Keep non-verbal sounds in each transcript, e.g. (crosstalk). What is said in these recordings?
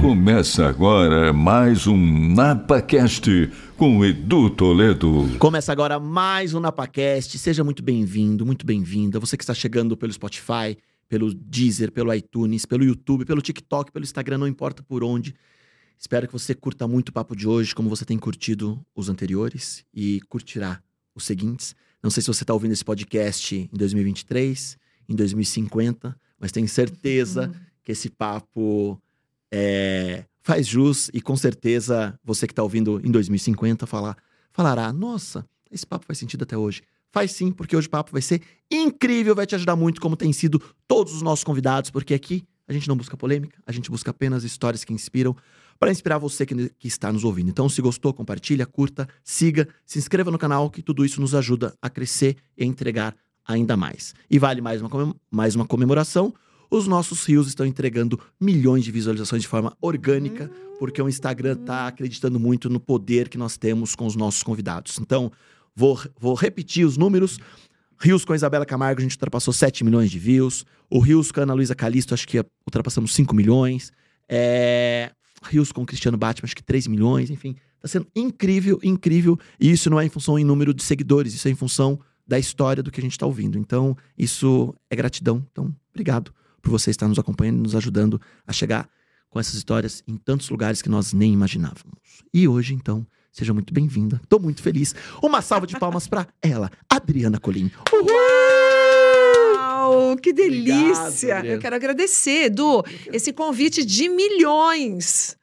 Começa agora mais um NapaCast com Edu Toledo. Começa agora mais um NapaCast. Seja muito bem-vindo, muito bem-vinda. Você que está chegando pelo Spotify, pelo Deezer, pelo iTunes, pelo YouTube, pelo TikTok, pelo Instagram, não importa por onde. Espero que você curta muito o papo de hoje, como você tem curtido os anteriores e curtirá os seguintes. Não sei se você está ouvindo esse podcast em 2023, em 2050, mas tenho certeza uhum. Que esse papo é, faz jus e com certeza você que está ouvindo em 2050 falar, falará: nossa, esse papo faz sentido até hoje. Faz sim, porque hoje o papo vai ser incrível, vai te ajudar muito, como tem sido todos os nossos convidados, porque aqui a gente não busca polêmica, a gente busca apenas histórias que inspiram para inspirar você que, que, está nos ouvindo. Então, se gostou, compartilha, curta, siga, se inscreva no canal, que tudo isso nos ajuda a crescer e entregar ainda mais. E vale mais uma, mais uma comemoração os nossos rios estão entregando milhões de visualizações de forma orgânica, porque o Instagram está acreditando muito no poder que nós temos com os nossos convidados. Então, vou, vou repetir os números. Rios com a Isabela Camargo, a gente ultrapassou 7 milhões de views. O Rios com a Ana Luísa Calisto, acho que ultrapassamos 5 milhões. É... Rios com o Cristiano Batman, acho que 3 milhões. Enfim, está sendo incrível, incrível. E isso não é em função em número de seguidores, isso é em função da história do que a gente está ouvindo. Então, isso é gratidão. Então, obrigado por você estar nos acompanhando e nos ajudando a chegar com essas histórias em tantos lugares que nós nem imaginávamos. E hoje, então, seja muito bem-vinda. Estou muito feliz. Uma salva de palmas para ela, Adriana Colim. Uhul! Uau, que delícia! Obrigado, Eu quero agradecer, Edu, esse convite de milhões.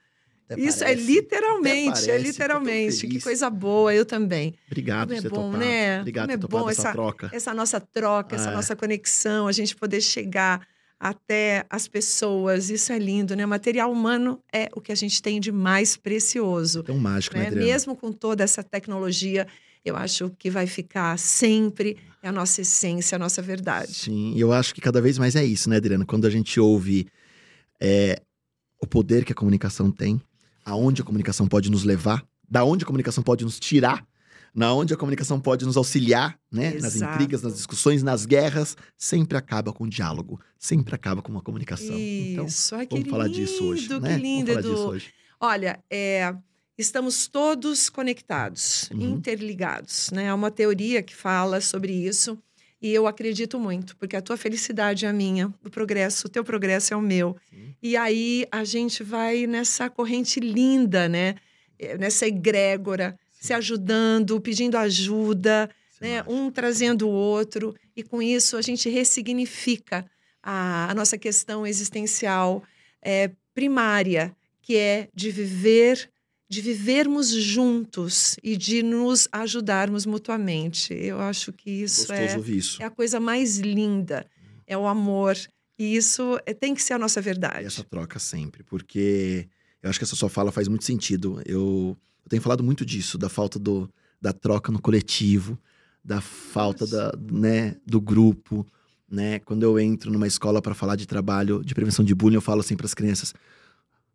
Até Isso é parece, é literalmente, é literalmente. Que coisa boa, eu também. Obrigado por é bom, topado. né? Obrigado Como é bom essa, essa, troca. Essa nossa troca, essa é. nossa conexão, a gente poder chegar até as pessoas. Isso é lindo, né? O material humano é o que a gente tem de mais precioso. Tão mágico, né, né Mesmo com toda essa tecnologia, eu acho que vai ficar sempre a nossa essência, a nossa verdade. Sim, e eu acho que cada vez mais é isso, né, Adriana? Quando a gente ouve é, o poder que a comunicação tem, aonde a comunicação pode nos levar, da onde a comunicação pode nos tirar, na onde a comunicação pode nos auxiliar, né? Exato. Nas intrigas, nas discussões, nas guerras, sempre acaba com o diálogo, sempre acaba com uma comunicação. Então, Isso, então, Ai, vamos lindo, falar disso hoje, que né? lindo, Edu. Olha, é, estamos todos conectados, uhum. interligados, né? Há uma teoria que fala sobre isso. E eu acredito muito, porque a tua felicidade é a minha, o progresso, o teu progresso é o meu. Sim. E aí a gente vai nessa corrente linda, né? É, nessa egrégora se ajudando, pedindo ajuda, né? um trazendo o outro, e com isso a gente ressignifica a, a nossa questão existencial é, primária, que é de viver, de vivermos juntos e de nos ajudarmos mutuamente. Eu acho que isso, é, isso. é a coisa mais linda, é o amor. E isso é, tem que ser a nossa verdade. E essa troca sempre, porque eu acho que essa sua fala faz muito sentido. Eu eu tenho falado muito disso, da falta do, da troca no coletivo, da falta da, né, do grupo, né? Quando eu entro numa escola para falar de trabalho de prevenção de bullying, eu falo assim para as crianças: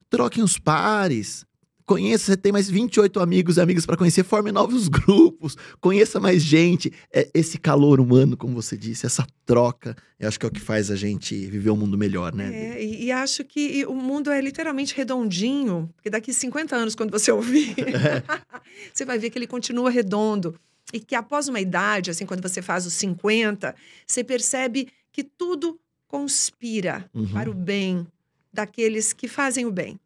troquem os pares, Conheça, você tem mais 28 amigos e amigas para conhecer, forme novos (laughs) grupos, conheça mais gente. É, esse calor humano, como você disse, essa troca, eu acho que é o que faz a gente viver um mundo melhor, né? É, e, e, acho que o mundo é literalmente redondinho, porque daqui 50 anos, quando você ouvir, é. (laughs) você vai ver que ele continua redondo. E que após uma idade, assim, quando você faz os 50, você percebe que tudo conspira uhum. para o bem daqueles que fazem o bem.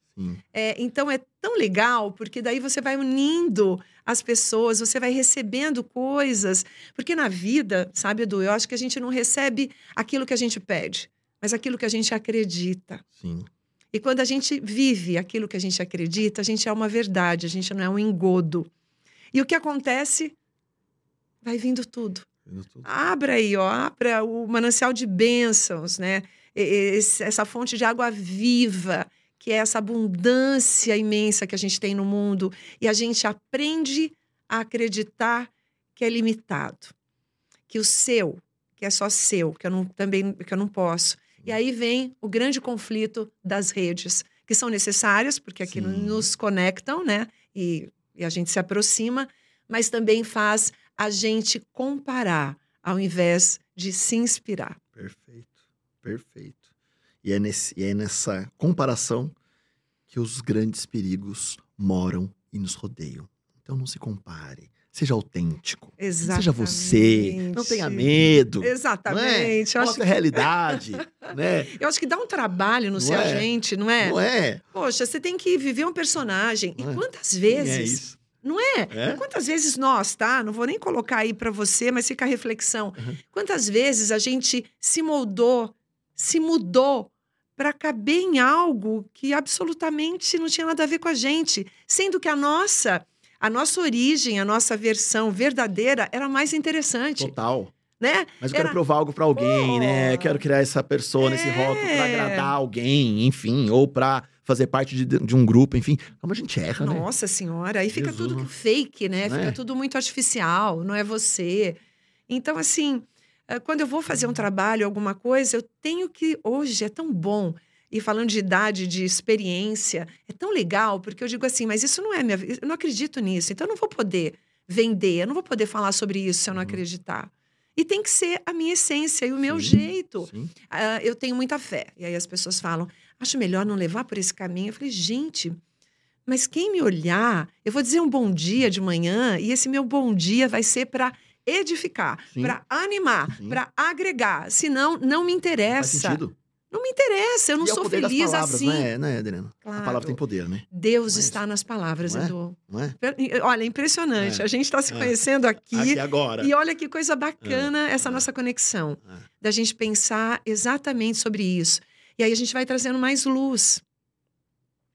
É, então é tão legal, porque daí você vai unindo as pessoas, você vai recebendo coisas. Porque na vida, sabe, Edu, eu acho que a gente não recebe aquilo que a gente pede, mas aquilo que a gente acredita. Sim. E quando a gente vive aquilo que a gente acredita, a gente é uma verdade, a gente não é um engodo. E o que acontece? Vai vindo tudo. Vindo tudo. Abra aí, ó, abra o manancial de bênçãos, né? Esse, essa fonte de água viva que é essa abundância imensa que a gente tem no mundo, e a gente aprende a acreditar que é limitado, que o seu, que é só seu, que eu não, também que eu não posso. E aí vem o grande conflito das redes, que são necessárias, porque aqui Sim. nos conectam, né? E, e a gente se aproxima, mas também faz a gente comparar, ao invés de se inspirar. Perfeito, perfeito. E é, nesse, e é nessa comparação que os grandes perigos moram e nos rodeiam. Então não se compare. Seja autêntico. Exatamente. Seja você. Não tenha medo. Exatamente. Não é? Mostra a realidade. (laughs) né? Eu acho que dá um trabalho no Não ser é? agente, não é? Não é? Poxa, você tem que viver um personagem. Não e é? quantas Quem vezes? é isso? Não é? É? Quantas vezes nós, tá? Não vou nem colocar aí pra você, mas fica a reflexão. Uhum. Quantas vezes a gente se moldou, se mudou para caber em algo que absolutamente não tinha nada a ver com a gente, sendo que a nossa, a nossa origem, a nossa versão verdadeira era mais interessante, Total. né? Mas eu quero Era- provar algo pra alguém, né? Pô. Quero criar essa persona, esse É. rótulo pra agradar alguém, enfim, ou pra fazer parte de, de um grupo, enfim. Como a gente erra, né? Nossa senhora, aí fica Jesus. tudo fake, né? Não Fica é? tudo muito artificial, não é você. Então, assim, quando eu vou fazer um trabalho, alguma coisa, eu tenho que. Hoje é tão bom. E falando de idade, de experiência, é tão legal, porque eu digo assim, mas isso não é minha vida, eu não acredito nisso, então eu não vou poder vender, eu não vou poder falar sobre isso se eu não Uhum. acreditar. E tem que ser a minha essência e o meu Sim, jeito. Sim. Ah, eu tenho muita fé. E aí as pessoas falam, acho melhor não levar por esse caminho. Eu falei, gente, mas quem me olhar, eu vou dizer um bom dia de manhã e esse meu bom dia vai ser para edificar, para animar, para agregar. Senão, não me Faz interessa. sentido. Não me interessa, eu não e é sou poder feliz palavras, assim. né, né, Adriana? A Claro. palavra tem poder, né? Deus é está nas palavras, Não é? Edu. Não é? Olha, é impressionante. É. A gente está se É. conhecendo aqui. Aqui agora. E olha que coisa bacana essa É. nossa conexão, É. da gente pensar exatamente sobre isso. E aí a gente vai trazendo mais luz.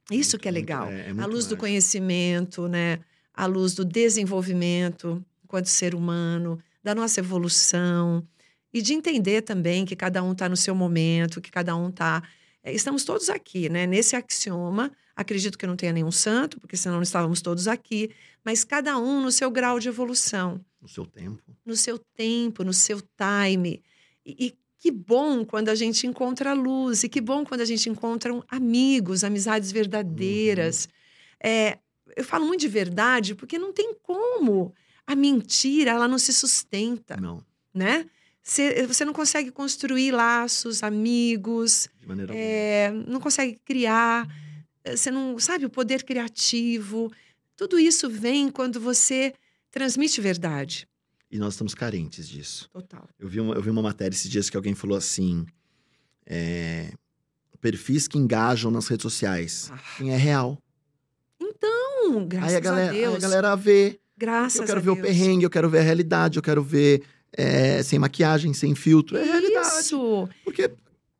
Isso Muito, que é legal. é- é a luz do mágico. conhecimento, né? A luz do desenvolvimento enquanto ser humano, da nossa evolução e de entender também que cada um está no seu momento, que cada um está. Estamos todos aqui, né? Nesse axioma. Acredito que não tenha nenhum santo, porque senão não estávamos todos aqui. Mas cada um no seu grau de evolução No seu tempo. no seu tempo, no seu time. E, e que bom quando a gente encontra luz, e que bom quando a gente encontra um- amigos, amizades verdadeiras. É, eu falo muito de verdade porque não tem como. A mentira, ela não se sustenta, Não, né? Você, você não consegue construir laços, amigos, de maneira é, não consegue criar, você não sabe o poder criativo. Tudo isso vem quando você transmite verdade. E nós estamos carentes disso. Total. Eu vi uma, eu vi uma matéria esses dias que alguém falou assim: é, perfis que engajam nas redes sociais. Ah. Quem é real. Então, graças aí a galera, aí Deus. a galera vê. Graças eu quero a ver o Deus. perrengue, eu quero ver a realidade, eu quero ver é, sem maquiagem, sem filtro. É realidade. Isso. Porque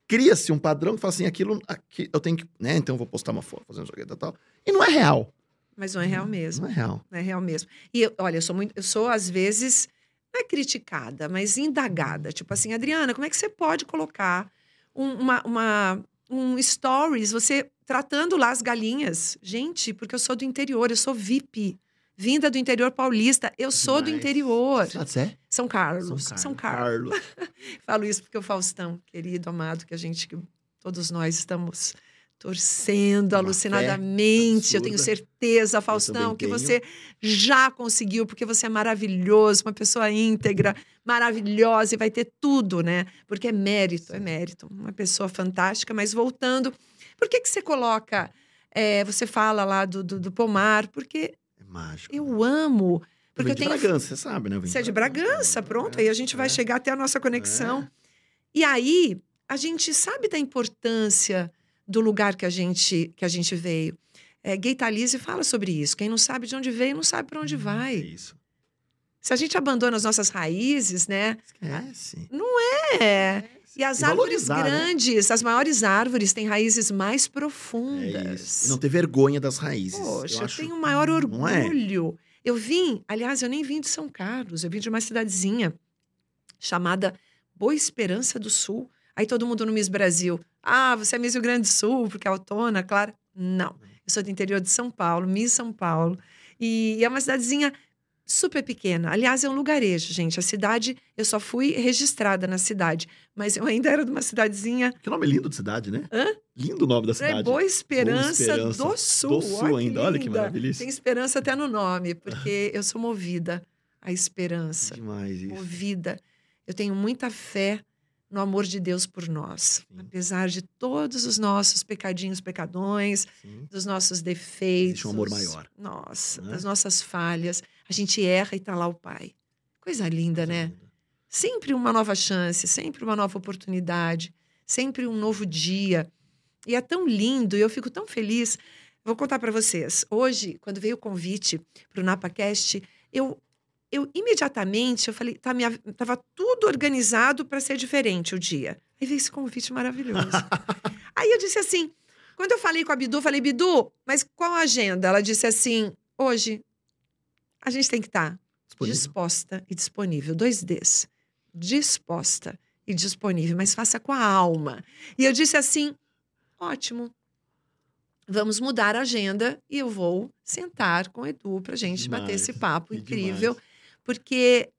cria-se um padrão que fala assim: aquilo aqui, eu tenho que. Né, então eu vou postar uma foto fazendo isso e tal. E não é real. Mas não é real mesmo. Não é real. Não é real mesmo. E eu- olha, eu sou muito, eu sou às vezes não é criticada, mas indagada. Tipo assim, Adriana, como é que você pode colocar um, uma, uma- um stories, você tratando lá as galinhas? Gente, porque eu sou do interior, eu sou VIP. Vinda do interior paulista, eu sou do Demais. interior. Cidade Sé? São Carlos. São São Carlos. Carlos. (laughs) Falo isso porque o Faustão, querido, amado, que a gente, que todos nós estamos torcendo Uma alucinadamente. Eu tenho certeza, Faustão, que você já conseguiu, porque você é maravilhoso, uma pessoa íntegra, maravilhosa e vai ter tudo, né? Porque é mérito, é mérito. Uma pessoa fantástica, mas voltando, por que, que você coloca. é, você fala lá do, do, do pomar, porque É mágico. né? eu amo. Porque eu de tenho Bragança, você sabe, né? Eu você é de Bragança, pronto. Aí a gente vai É. chegar até a nossa conexão. É. E aí, a gente sabe da importância do lugar que a gente, que a gente veio. É, Gay Talise fala sobre isso. Quem não sabe de onde veio, não sabe para onde É vai. isso. Se a gente abandona as nossas raízes, né? Esquece. É. E as E árvores né? grandes, as maiores árvores, têm raízes mais É profundas. E não ter vergonha das raízes. Poxa, eu, acho- tenho o maior é? orgulho. Eu vim, aliás, eu nem vim de São Carlos, eu vim de uma cidadezinha chamada Boa Esperança do Sul. Aí todo mundo no Miss Brasil. Ah, você é Miss Rio Grande do Sul, porque é autônoma, claro. Não. Eu sou do interior de São Paulo, Miss São Paulo. E é uma cidadezinha super pequena. Aliás, é um lugarejo, gente. A cidade, eu só fui registrada na cidade, mas eu ainda era de uma cidadezinha. Que nome lindo de cidade, né? Hã? Lindo o nome da É cidade. Boa Esperança, Esperança do Sul. do Sul ainda, olha que maravilha isso. Tem esperança até no nome, porque eu sou movida à esperança. Demais isso. Movida. Eu tenho muita fé no amor de Deus por nós. Sim. Apesar de todos os nossos pecadinhos, pecadões, Sim. dos nossos defeitos. Existe um amor maior. Nossa, Né? das nossas falhas. A gente erra e tá lá o Pai. Coisa linda, né? Sempre uma nova chance, sempre uma nova oportunidade, sempre um novo dia. E é tão lindo, e eu fico tão feliz. Vou contar para vocês. Hoje, quando veio o convite para o NapaCast, eu, eu imediatamente eu falei, tá, minha, tava tudo organizado para ser diferente o dia. Aí veio esse convite maravilhoso. (laughs) Aí eu disse assim, quando eu falei com a Bidu, eu falei, Bidu, mas qual a agenda? Ela disse assim, hoje a gente tem que estar Disponível. disposta e disponível. Dois Ds. Disposta e disponível, mas faça com a alma. E eu disse assim: ótimo. Vamos mudar a agenda e eu vou sentar com o Edu pra gente Demais, bater esse papo incrível, demais. porque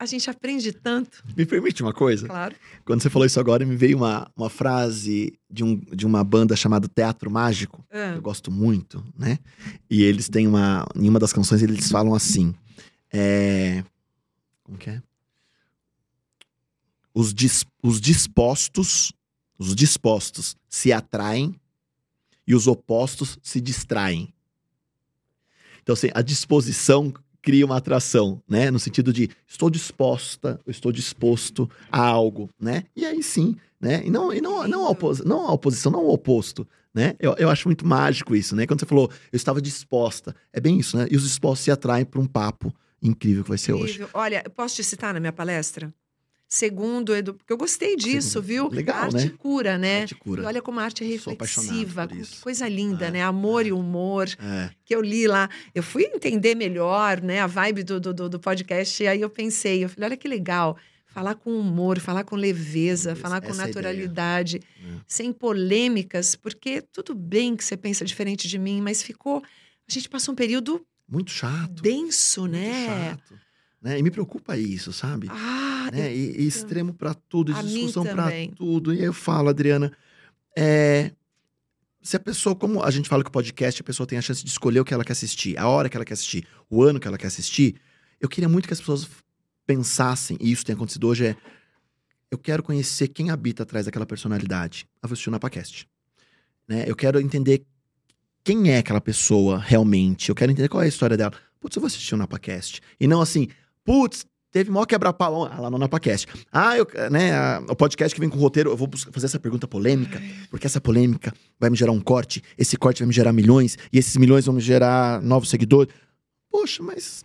a gente aprende tanto, Me permite uma coisa? claro. Quando você falou isso agora, me veio uma, uma frase de, um, de uma banda chamada Teatro Mágico. Ah, eu gosto muito, né? E eles têm uma. Em uma das canções, eles falam assim. É. Como que é? Os, dis, os dispostos. Os dispostos se atraem e os opostos se distraem. Então, assim, a disposição cria uma atração, né? No sentido de estou disposta, estou disposto a algo, né? E aí sim, né? E não, e não, não, a, opos, não a oposição, não o oposto, né? Eu, eu acho muito mágico isso, né? Quando você falou, eu estava disposta, é bem isso, né? E os dispostos se atraem para um papo incrível que vai ser hoje. incrível. Olha, eu posso te citar na minha palestra? Segundo, Edu, porque eu gostei disso, Segundo. viu? Legal, a arte né? cura, né? Te cura. E olha como a arte é reflexiva, que coisa linda, É, né? Amor é. e humor. É, que eu li lá, eu fui entender melhor, né, a vibe do, do, do- podcast, e aí eu pensei, eu falei, olha que legal, falar com humor, falar com leveza, Leveza, falar com é naturalidade, É. sem polêmicas, porque tudo bem que você pensa diferente de mim, mas ficou, a gente passou um período muito chato. denso, muito né? chato. Né? E me preocupa isso, sabe? Ah, né? E, e extremo pra tudo, A discussão pra também. tudo. E aí eu falo, Adriana, é, se a pessoa, como a gente fala que o podcast, a pessoa tem a chance de escolher o que ela quer assistir, a hora que ela quer assistir, o ano que ela quer assistir, eu queria muito que as pessoas pensassem, e isso tem acontecido hoje, é eu quero conhecer quem habita atrás daquela personalidade. Eu vou assistir o Napacast. Né? Eu quero entender quem é aquela pessoa realmente. Eu quero entender qual é a história dela. Putz, eu vou assistir o Napacast. E não assim, putz, teve maior quebra-pau lá no Napacast. Ah, eu, né, a- o podcast que vem com roteiro, eu vou fazer essa pergunta polêmica, porque essa polêmica vai me gerar um corte, esse corte vai me gerar milhões, e esses milhões vão me gerar novos seguidores. Poxa, mas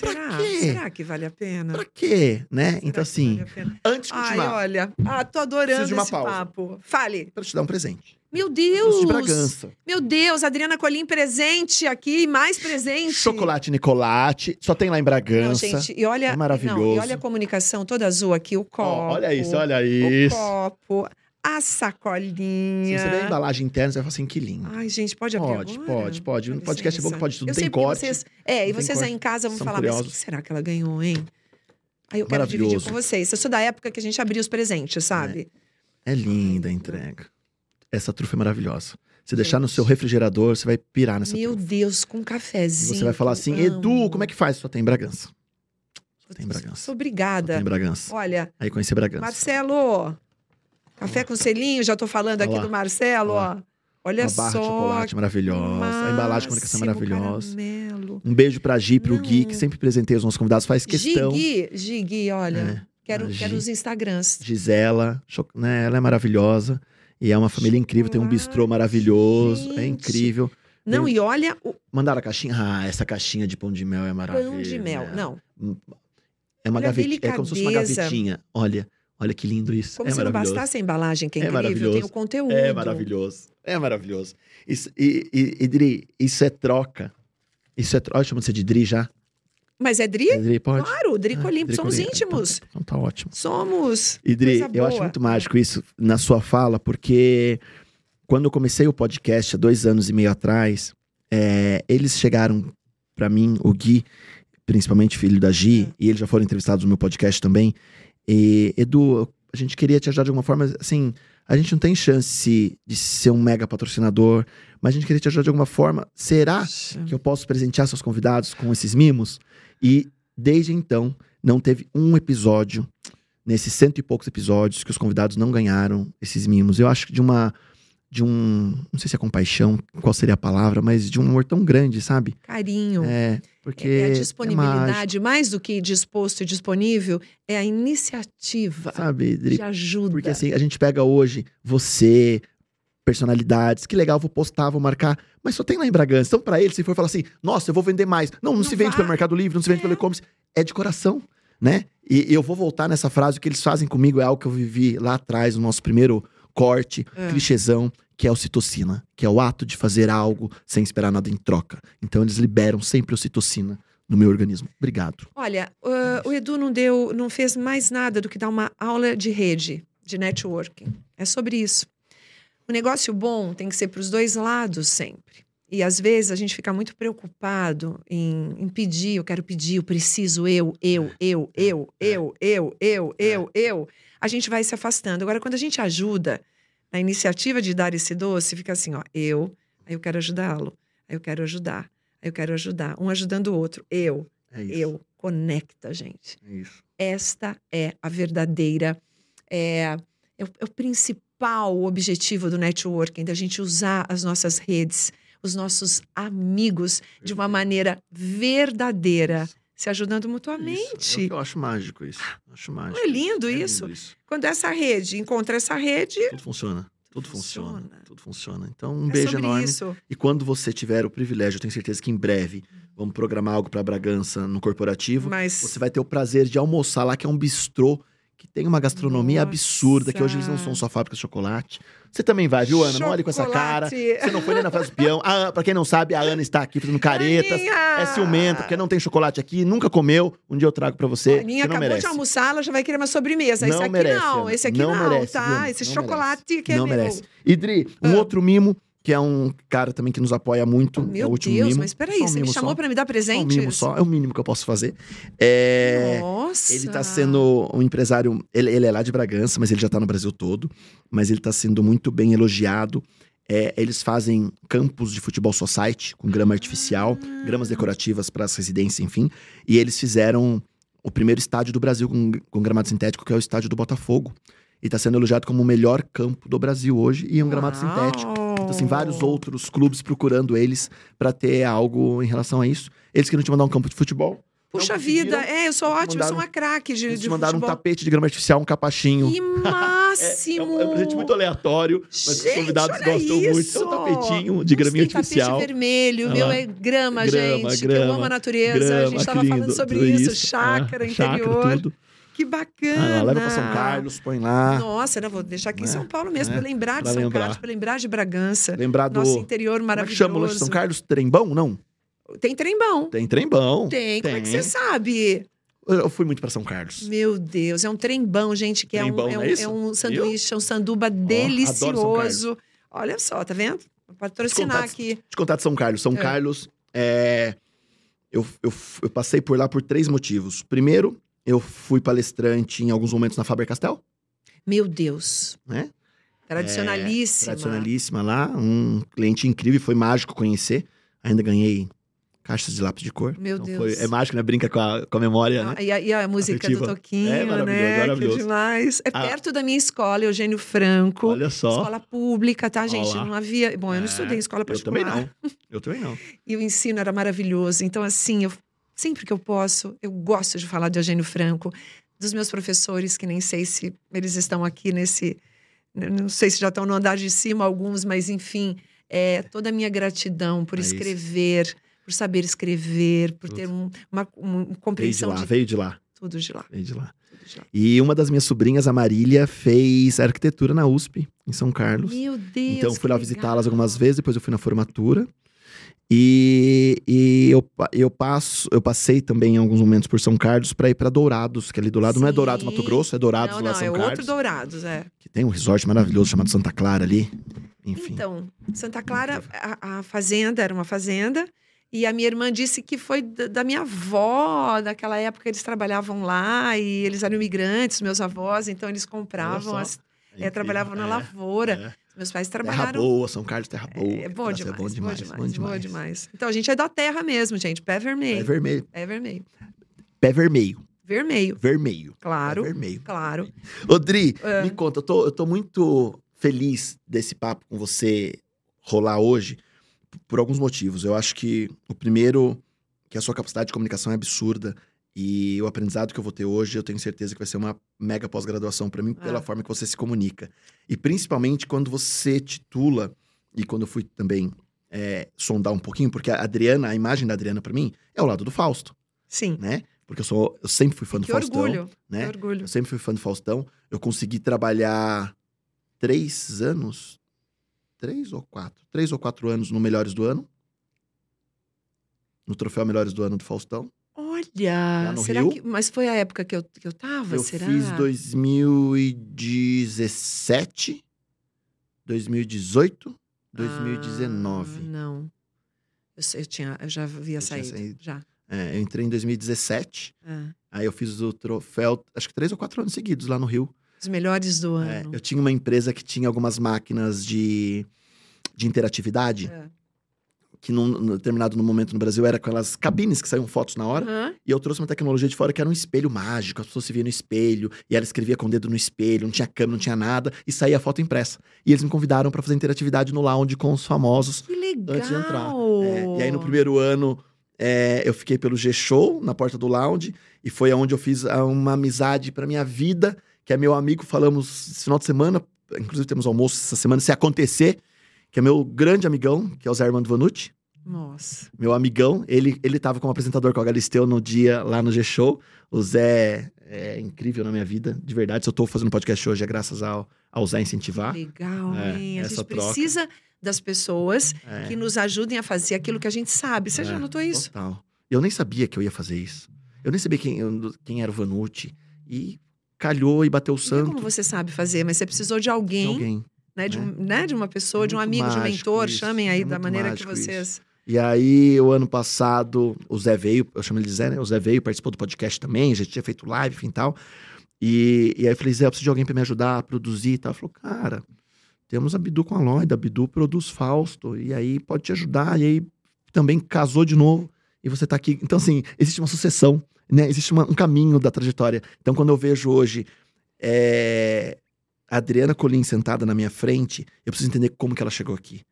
pra será? Será que vale a pena? pra quê, né? Será então assim, vale antes de Ai, continuar, olha, ah, tô adorando de uma esse pausa. papo. Fale. quero te dar um presente. Meu Deus! de Bragança. Meu Deus, Adriana Colim presente aqui, mais presente. Chocolate Nicolate, só tem lá em Não, Bragança. gente, e olha, É maravilhoso. não, e olha a comunicação toda azul aqui, o copo. Ó, olha isso, olha O isso. copo, a Se sacolinha. você ver a embalagem interna, você vai falar assim, que lindo. Ai, gente, pode abrir Pode, agora? pode, pode. No podcast é bom que pode tudo, Eu não tem corte. Vocês, é, e não vocês aí em casa vão falar, mas o curiosos. que será que ela ganhou, hein? Aí eu quero dividir com vocês. Eu sou da época que a gente abria os presentes, sabe? É linda a entrega. Essa trufa é maravilhosa. Se deixar no seu refrigerador, você vai pirar nessa Meu trufa. Deus, com um E cafezinho. você vai falar assim, Edu, como é que faz? Só tem em Bragança. Só tem em Bragança. Sou Só obrigada. tem em Bragança. Olha, Aí conhecer Bragança. Marcelo, café com selinho, já tô falando aqui Olha lá. do Marcelo, ó. Olha Uma barra só. de chocolate maravilhosa. A embalagem de comunicação máximo maravilhosa. Caramelo. Um beijo pra Gi, pro Gui, Não. que sempre presentei os nossos convidados. Faz questão. Gigui, Gigui, olha. É, quero, quero Gi. os Instagrams. Gisela, né? Ela é maravilhosa. E é uma família incrível, tem um bistrô maravilhoso. É gente. incrível. Não, e olha o Mandaram a caixinha? Ah, essa caixinha de pão de mel é maravilhosa. pão de mel. Não, É uma Olha a gavetinha. É como se fosse uma gavetinha. Olha, olha que lindo isso. como é se não bastasse a embalagem, que é É incrível, tem o conteúdo. É maravilhoso. É maravilhoso. Isso, e, e, e, Dri, isso é troca. Isso é troca. Chama você de Dri já? Mas é Dri? É Dri, pode? Claro, Dri Ah, Colimpo, Dri somos Colimpo. íntimos. Então, então tá ótimo. Somos. E Dri, eu acho muito mágico isso na sua fala, porque quando eu comecei o podcast há dois anos e meio atrás, é, eles chegaram pra mim, o Gui, principalmente filho da Gi, Hum. e eles já foram entrevistados no meu podcast também. E, Edu, a gente queria te ajudar de alguma forma, assim, a gente não tem chance de ser um mega patrocinador, mas a gente queria te ajudar de alguma forma. Será Poxa. que eu posso presentear seus convidados com esses mimos? E desde então, não teve um episódio nesses cento e poucos episódios que os convidados não ganharam esses mimos. Eu acho que de uma de um, não sei se é compaixão, qual seria a palavra, mas de um amor tão grande, sabe? Carinho. É, porque é a é disponibilidade, mais do que disposto e disponível, é a iniciativa sabe, Dri? de ajuda. Porque assim, a gente pega hoje você, personalidades, que legal, vou postar, vou marcar, mas só tem lá em Bragança. Então, pra ele, se for falar assim, nossa, eu vou vender mais. Não, não, Não se vende vai. pelo Mercado Livre, não se vende É. pelo e-commerce. É de coração, né? E eu vou voltar nessa frase, o que eles fazem comigo é algo que eu vivi lá atrás, no nosso primeiro corte, É. clichêzão, que é ocitocina, que é o ato de fazer algo sem esperar nada em troca. Então, eles liberam sempre ocitocina no meu organismo. Obrigado. Olha, uh, o Edu não deu, não fez mais nada do que dar uma aula de rede, de networking. É sobre isso. O negócio bom tem que ser para os dois lados sempre. E às vezes a gente fica muito preocupado em, em pedir, eu quero pedir, eu preciso, eu, eu, eu, eu, eu, eu, eu, eu, eu. A gente vai se afastando. Agora, quando a gente ajuda na iniciativa de dar esse doce, fica assim, ó, eu, aí eu quero ajudá-lo, aí eu quero ajudar, aí eu quero ajudar, um ajudando o outro, eu, É eu, conecta, gente. É isso. Esta é a verdadeira, é, é, o, é o principal objetivo do networking, da gente usar as nossas redes, os nossos amigos de uma maneira verdadeira, se ajudando Isso. É mutuamente. eu acho mágico isso. Acho mágico. Não é lindo É isso? Quando essa rede encontra essa rede, Tudo funciona. Tudo funciona. Funciona. Tudo funciona. Então, um é beijo enorme. isso. E quando você tiver o privilégio, eu tenho certeza que em breve vamos programar algo para Bragança no corporativo. Mas Você vai ter o prazer de almoçar lá, que é um bistrô que tem uma gastronomia Nossa. absurda, que hoje eles não são só fábrica de chocolate. Você também vai, viu, Ana? Não olhe com essa cara. Você não foi nem na festa do peão. Ah, pra quem não sabe, a Ana está aqui fazendo caretas. Aninha! É ciumenta, porque não tem chocolate aqui, nunca comeu. Um dia eu trago pra você. A Aninha você não acabou merece. de almoçar, ela já vai querer uma sobremesa. esse Não aqui merece, não, Ana. esse aqui Não não, merece, tá? viu? Esse Não chocolate que é Não meu. merece. Idri, um Ah. outro mimo, que é um cara também que nos apoia muito. é o Meu último Deus, mimo. mas peraí, Só um você me chamou pra me dar Só um mimo só, é o mínimo que eu posso fazer. É, Nossa. Ele tá sendo um empresário. Ele, ele é lá de Bragança, mas ele já tá no Brasil todo. Mas ele tá sendo muito bem elogiado. É, eles fazem campos de futebol society com grama artificial, Ah. gramas decorativas para as residências, enfim. E eles fizeram o primeiro estádio do Brasil com, com gramado sintético, que é o estádio do Botafogo. E tá sendo elogiado como o melhor campo do Brasil hoje, e é um gramado sintético. Então, assim, vários outros clubes procurando eles para ter algo em relação a isso. Eles queriam te mandar um campo de futebol. Puxa vida, é, eu sou ótima, eu sou uma craque de, Eles de mandaram um tapete de grama artificial, um capachinho. Que (laughs) É, é, máximo! um, é um presente muito aleatório, mas os Gente, convidados olha gostam muito. É um isso! tapetinho de graminha artificial. tapete vermelho, o Ah meu é grama, Grama, gente. que eu grama, amo a natureza. a Grama, gente tava que falando sobre tudo isso. Chácara, Ah, interior. tudo. Que Ah, bacana. leva pra São Carlos, põe lá. Nossa, vou deixar aqui em Né? São Paulo mesmo, Né? pra lembrar de São lembrar. Carlos, pra lembrar de Bragança. Lembrar do. Nosso interior Como é que maravilhoso. chama de São Carlos? Trembão? Não. Tem trembão. Tem trembão. Tem. Como é que você sabe? Eu fui muito pra São Carlos. Meu Deus, é um trembão, gente, que Trembão, é, um, é, não um, é é um sanduíche, é um sanduba delicioso. Olha só, tá vendo? Vou patrocinar aqui. Eu contar de São Carlos. São É. Carlos, é, eu, eu, eu passei por lá por três motivos. Primeiro, eu fui palestrante em alguns momentos na Faber-Castell, Meu Deus. né? Tradicionalíssima. Tradicionalíssima lá. Um cliente incrível, foi mágico conhecer. Ainda ganhei caixas de lápis de cor. Meu Então Deus. foi- é mágico, né? Brinca com a, com a memória, né? E a, e a música Afetiva. do Toquinho, É maravilhoso, né? maravilhoso. Que demais. É Ah. perto da minha escola, Eugênio Franco. Olha só. Escola pública, tá, gente? lá. Não havia. Bom, eu não É, estudei em escola Eu particular. também não. Eu também não. (laughs) E o ensino era maravilhoso. Então, assim, eu, sempre que eu posso, eu gosto de falar de Eugênio Franco, dos meus professores, que nem sei se eles estão aqui nesse. Não sei se já estão no andar de cima, alguns, mas enfim, é, toda a minha gratidão por É isso. escrever, por saber escrever, por Tudo. ter um- uma, uma Veio de compreensão lá, de veio de lá. tudo de lá. Veio de lá. E uma das minhas sobrinhas, a Marília, fez arquitetura na USP, em São Carlos. Meu Deus. Então fui lá visitá-las algumas vezes, depois eu fui na formatura. E, e eu, eu passo, eu passei também em alguns momentos por São Carlos para ir para Dourados, que é ali do lado. Não é Dourados Mato Sim. Grosso, é Dourados Não, lá não, São é Carlos. outro Dourados, é. Que tem um resort maravilhoso chamado Santa Clara ali. Enfim. Então, Santa Clara, a, a fazenda era uma fazenda. E a minha irmã disse que foi da, minha avó, daquela época eles trabalhavam lá e eles eram imigrantes, meus avós, então eles compravam, as, É é, trabalhavam na é, lavoura. é. Meus pais Terra trabalharam. boa, São Carlos, terra boa. É, é bom demais, bom demais, boa demais, bom boa demais. demais. Então, a gente é da terra mesmo, gente. Pé vermelho. Pé vermelho. Pé vermelho. Pé vermelho. Vermelho. Vermelho. Claro. É vermelho. Claro. Odri, É. me conta, eu tô, eu tô muito feliz desse papo com você rolar hoje por alguns motivos. Eu acho que o primeiro, que a sua capacidade de comunicação é absurda. E o aprendizado que eu vou ter hoje, eu tenho certeza que vai ser uma mega pós-graduação para mim, pela Ah. forma que você se comunica. E principalmente quando você titula, e quando eu fui também é, sondar um pouquinho, porque a Adriana, a imagem da Adriana para mim, é o lado do Fausto, Sim. né? Porque eu sou, eu sempre fui fã do Que Faustão, orgulho. né? Que orgulho. Eu sempre fui fã do Faustão. Eu consegui trabalhar três anos, três ou quatro, três ou quatro anos no Melhores do Ano. No troféu Melhores do Ano do Faustão. Olha, será Rio. que. Mas foi a época que eu, que eu tava? eu será? fiz 2017, 2018, 2019. Ah, não. Eu, eu tinha, eu já havia tinha saído. saído. Já. É, eu entrei em 2017. Ah, Aí eu fiz o troféu, acho que três ou quatro anos seguidos lá no Rio. os melhores do É, ano. eu tinha uma empresa que tinha algumas máquinas de, de interatividade. É. que num, num determinado momento no Brasil era aquelas cabines que saíam fotos na hora. Aham. E eu trouxe uma tecnologia de fora que era um espelho mágico. As pessoas se viam no espelho, e ela escrevia com o dedo no espelho, não tinha câmera, não tinha nada, e saía a foto impressa. E eles me convidaram para fazer interatividade no lounge com os famosos. Que legal! Antes de entrar. É, e aí no primeiro ano é, eu fiquei pelo G-Show, na porta do lounge, e foi onde eu fiz ah, uma amizade para minha vida, que é meu amigo, falamos esse final de semana, inclusive temos almoço essa semana, se acontecer, que é meu grande amigão, que é o Zé Armando Vanucci Nossa. meu amigão, ele, ele tava como apresentador com a Galisteu no dia lá no G-Show. O Zé é incrível na minha vida, de verdade. Se eu tô fazendo podcast hoje é graças ao, ao Zé incentivar. Legal, É, hein? A gente troca. precisa das pessoas É, que nos ajudem a fazer aquilo que a gente sabe. Você é, já notou isso? Total. Eu nem sabia que eu ia fazer isso. Eu nem sabia quem, eu- quem era o Vanucci. E calhou e bateu o Não é santo como você sabe fazer, mas você precisou de de alguém, alguém. Né, de, né? um, né, de uma pessoa, É de um muito amigo, de um mentor, isso, chamem aí é da muito maneira que mágico isso. vocês. E aí, o ano passado, o Zé veio, eu chamo ele de Zé, né? O Zé veio, participou do podcast também, já tinha feito live, enfim, tal. E, e aí eu falei, Zé, eu preciso de alguém pra me ajudar a produzir e tal. Ele falou, cara, temos a Bidu com a Lloyd, a Bidu produz Fausto, e aí pode te ajudar. E aí também casou de novo, e você tá aqui. Então, assim, existe uma sucessão, né? Existe uma- um caminho da trajetória. Então, quando eu vejo hoje é, a Adriana Colim sentada na minha frente, eu preciso entender como que ela chegou aqui.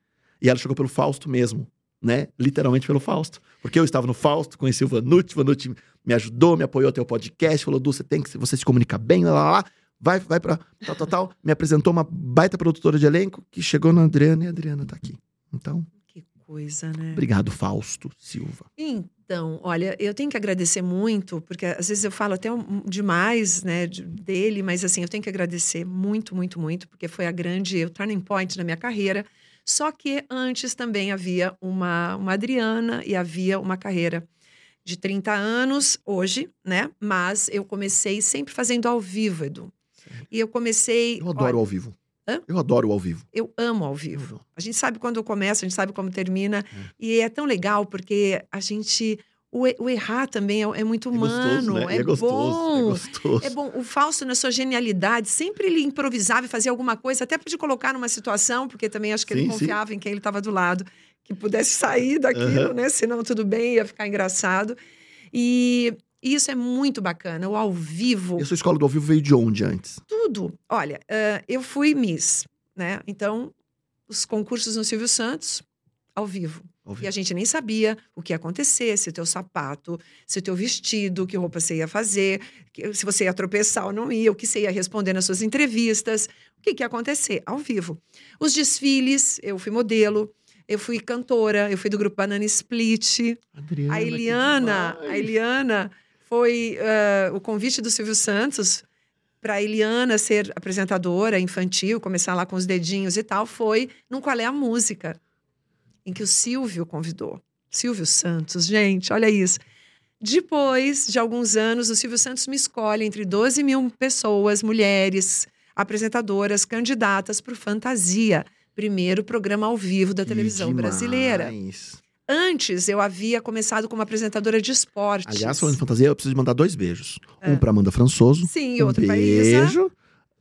E ela chegou pelo Fausto mesmo, né? Literalmente pelo Fausto. Porque eu estava no Fausto, conheci o Vanucci, Vanucci me ajudou, me apoiou até o podcast, falou, Du, você tem que, você se comunica bem, lá, lá, lá. Vai, vai pra tal, tal, tal. Me apresentou uma baita produtora de elenco que chegou na Adriana e a Adriana tá aqui. Então, coisa, né? obrigado, Fausto Silva. Então, olha, eu tenho que agradecer muito, porque às vezes eu falo até demais, né, de- dele, mas assim, eu tenho que agradecer muito, muito, muito, porque foi a grande o turning point na minha carreira. Só que antes também havia uma, uma Adriana e havia uma carreira de 30 anos hoje, né? Mas eu comecei sempre fazendo ao vivo, Edu. E eu comecei. Eu adoro olha, ao vivo. Hã? Eu adoro o ao vivo. eu amo ao vivo. A gente sabe quando começa, a gente sabe como termina. E é tão legal porque a gente. O, o errar também é, é muito É humano. gostoso, né? É, é gostoso, bom. é gostoso. É bom. O Fausto, na sua genialidade, sempre ele improvisava e fazia alguma coisa, até de colocar numa situação, porque também acho que ele Sim, sim. confiava em quem ele estava do lado, que pudesse sair daquilo, Aham. né? Senão tudo bem, ia ficar engraçado. E isso é muito bacana. O ao vivo E a sua escola do ao vivo veio de onde antes? tudo. Olha, eh, eu fui Miss, né? Então, os concursos no Silvio Santos, ao vivo. Ao E vivo. a gente nem sabia o que ia acontecer, se o teu sapato, se o teu vestido, que roupa você ia fazer, se você ia tropeçar ou não ia, o que você ia responder nas suas entrevistas, o que, que ia acontecer ao vivo. Os desfiles, eu fui modelo, eu fui cantora, eu fui do grupo Banana Split. Adriana, A Eliana, a. Eliana foi eh, o convite do Silvio Santos para a Eliana ser apresentadora infantil, começar lá com os dedinhos e tal, foi num Qual é a Música, em que o Silvio convidou. Silvio Santos, gente, olha isso. Depois de alguns anos, o Silvio Santos me escolhe entre 12 mil pessoas, mulheres, apresentadoras, candidatas para o Fantasia, primeiro programa ao vivo da televisão brasileira. Antes, eu havia começado como apresentadora de esportes. Aliás, falando de fantasia, eu preciso mandar dois beijos. É. Um pra Amanda Françoso. Sim, e um outro beijo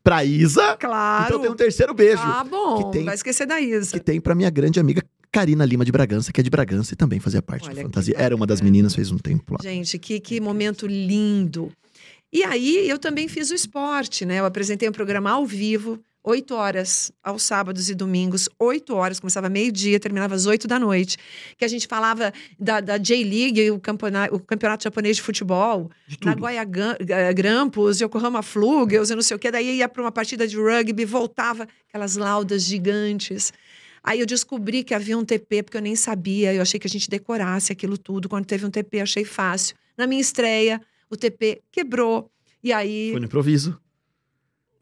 pra Isa. Claro. Então tem um terceiro beijo. Ah, bom. que tem- Vai esquecer da Isa. Que tem pra minha grande amiga Karina Lima de Bragança, que é de Bragança e também fazia parte Olha que fantasia. Era uma das meninas, fez um tempo lá. Gente, que, que momento lindo. E aí eu também fiz o esporte, né? Eu apresentei um programa ao vivo, oito horas aos sábados e domingos, oito horas, começava meio-dia, terminava às oito da noite. Que a gente falava da, da J-League, o campeonato, o campeonato japonês de futebol, De tudo. Nagoya eh, Grampus, Yokohama Flugels, eu não sei o quê. Daí ia para uma partida de rugby, voltava, aquelas laudas gigantes. Aí eu descobri que havia um TP, porque eu nem sabia. Eu achei que a gente decorasse aquilo tudo. Quando teve um TP, achei fácil. Na minha estreia, o TP quebrou. E aí, Foi no improviso.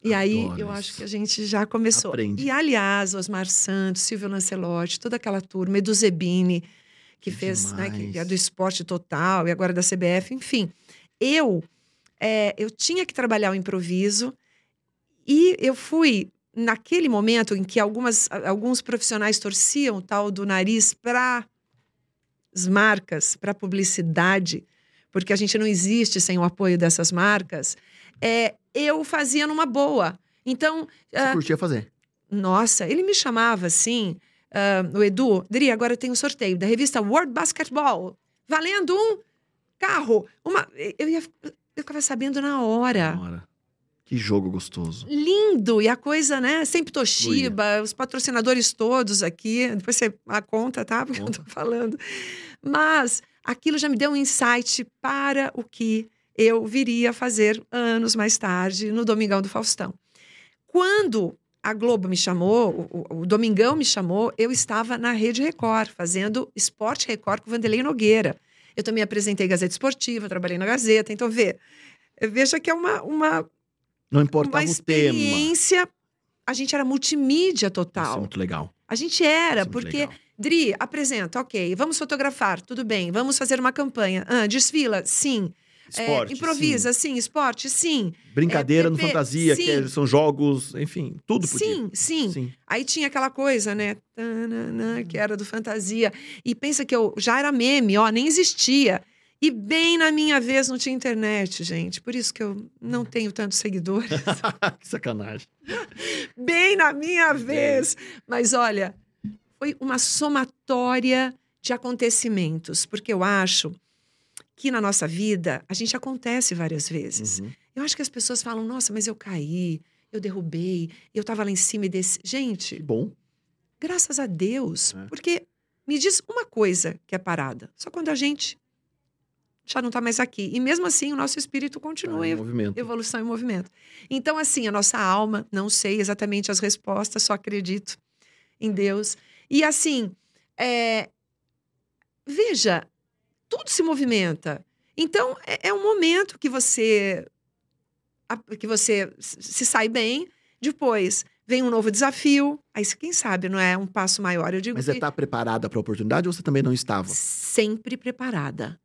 E aí eu acho que a gente já começou. Aprende. E aliás, Osmar Santos, Silvio Lancelotti, toda aquela turma, Edu Zebini, que fez, né, que é do esporte total e agora da CBF, enfim. Eu, é, eu tinha que trabalhar o improviso e eu fui naquele momento em que algumas, alguns profissionais torciam o tal do nariz para as marcas, para a publicidade, porque a gente não existe sem o apoio dessas marcas. É, eu fazia numa boa. Então, Você ah, curtia fazer. nossa, ele me chamava assim, ah, o Edu, Dri, agora tem um sorteio da revista World Basketball, valendo um carro. Uma, eu, ia, eu ficava sabendo na hora. Na hora. Que jogo gostoso. Lindo! E a coisa, né? Sempre Toshiba, os patrocinadores todos aqui. Depois você a conta, tá? Porque eu tô falando. Mas aquilo já me deu um insight para o que eu viria a fazer anos mais tarde no Domingão do Faustão. Quando a Globo me chamou, o, o- Domingão me chamou, eu estava na Rede Record, fazendo Esporte Record com o Vanderlei Nogueira. Eu também apresentei Gazeta Esportiva, trabalhei na Gazeta. Então, vê, veja que é uma, uma, Não importava uma o tema. experiência. A gente era multimídia Isso é total. muito legal. A gente era, é porque legal. Dri, apresenta, ok. Vamos fotografar, tudo bem. Vamos fazer uma campanha. Ah, desfila, sim. É, Esporte, improvisa, sim. Esporte, sim. sim. Brincadeira É, no fantasia, que é- sim. são jogos, enfim, tudo podia. Sim, sim, Sim. Aí tinha aquela coisa, né? Tananã, que era do fantasia. E pensa que eu já era meme, ó, nem existia. E bem na minha vez não tinha internet, gente. Por isso que eu não tenho tantos seguidores. (laughs) que sacanagem. bem na minha vez. Mas olha, foi uma somatória de acontecimentos, porque eu acho que na nossa vida a gente acontece várias vezes. Uhum. Eu acho que as pessoas falam: "Nossa, mas eu caí, eu derrubei, eu estava lá em cima e desci". Que Gente, bom. graças a Deus, É. porque me diz uma coisa que é parada, só quando a gente já não está mais aqui. E mesmo assim o nosso espírito continua em em movimento. evolução e movimento. Então, assim, a nossa alma, não sei exatamente as respostas, só acredito em Deus. E assim, é, veja, tudo se movimenta. Então, é, é um momento que você que você se sai bem, depois vem um novo desafio, aí quem sabe não é um passo maior. Eu digo Mas que você está preparada para a oportunidade ou você também não estava? sempre preparada. Tá.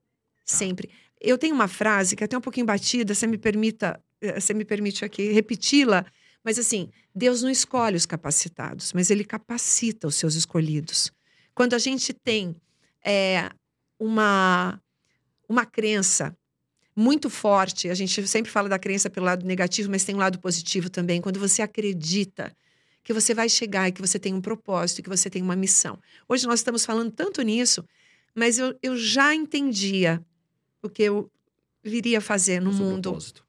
Sempre. Eu tenho uma frase que é até um pouquinho batida, você me permita, eh, você me permite aqui repeti-la, mas assim, Deus não escolhe os capacitados, mas ele capacita os seus escolhidos. Quando a gente tem eh, uma uma crença muito forte, a gente sempre fala da crença pelo lado negativo, mas tem um lado positivo também. Quando você acredita que você vai chegar e que você tem um propósito, que você tem uma missão. Hoje nós estamos falando tanto nisso, mas eu, eu já entendia o que eu viria fazer no mundo. propósito.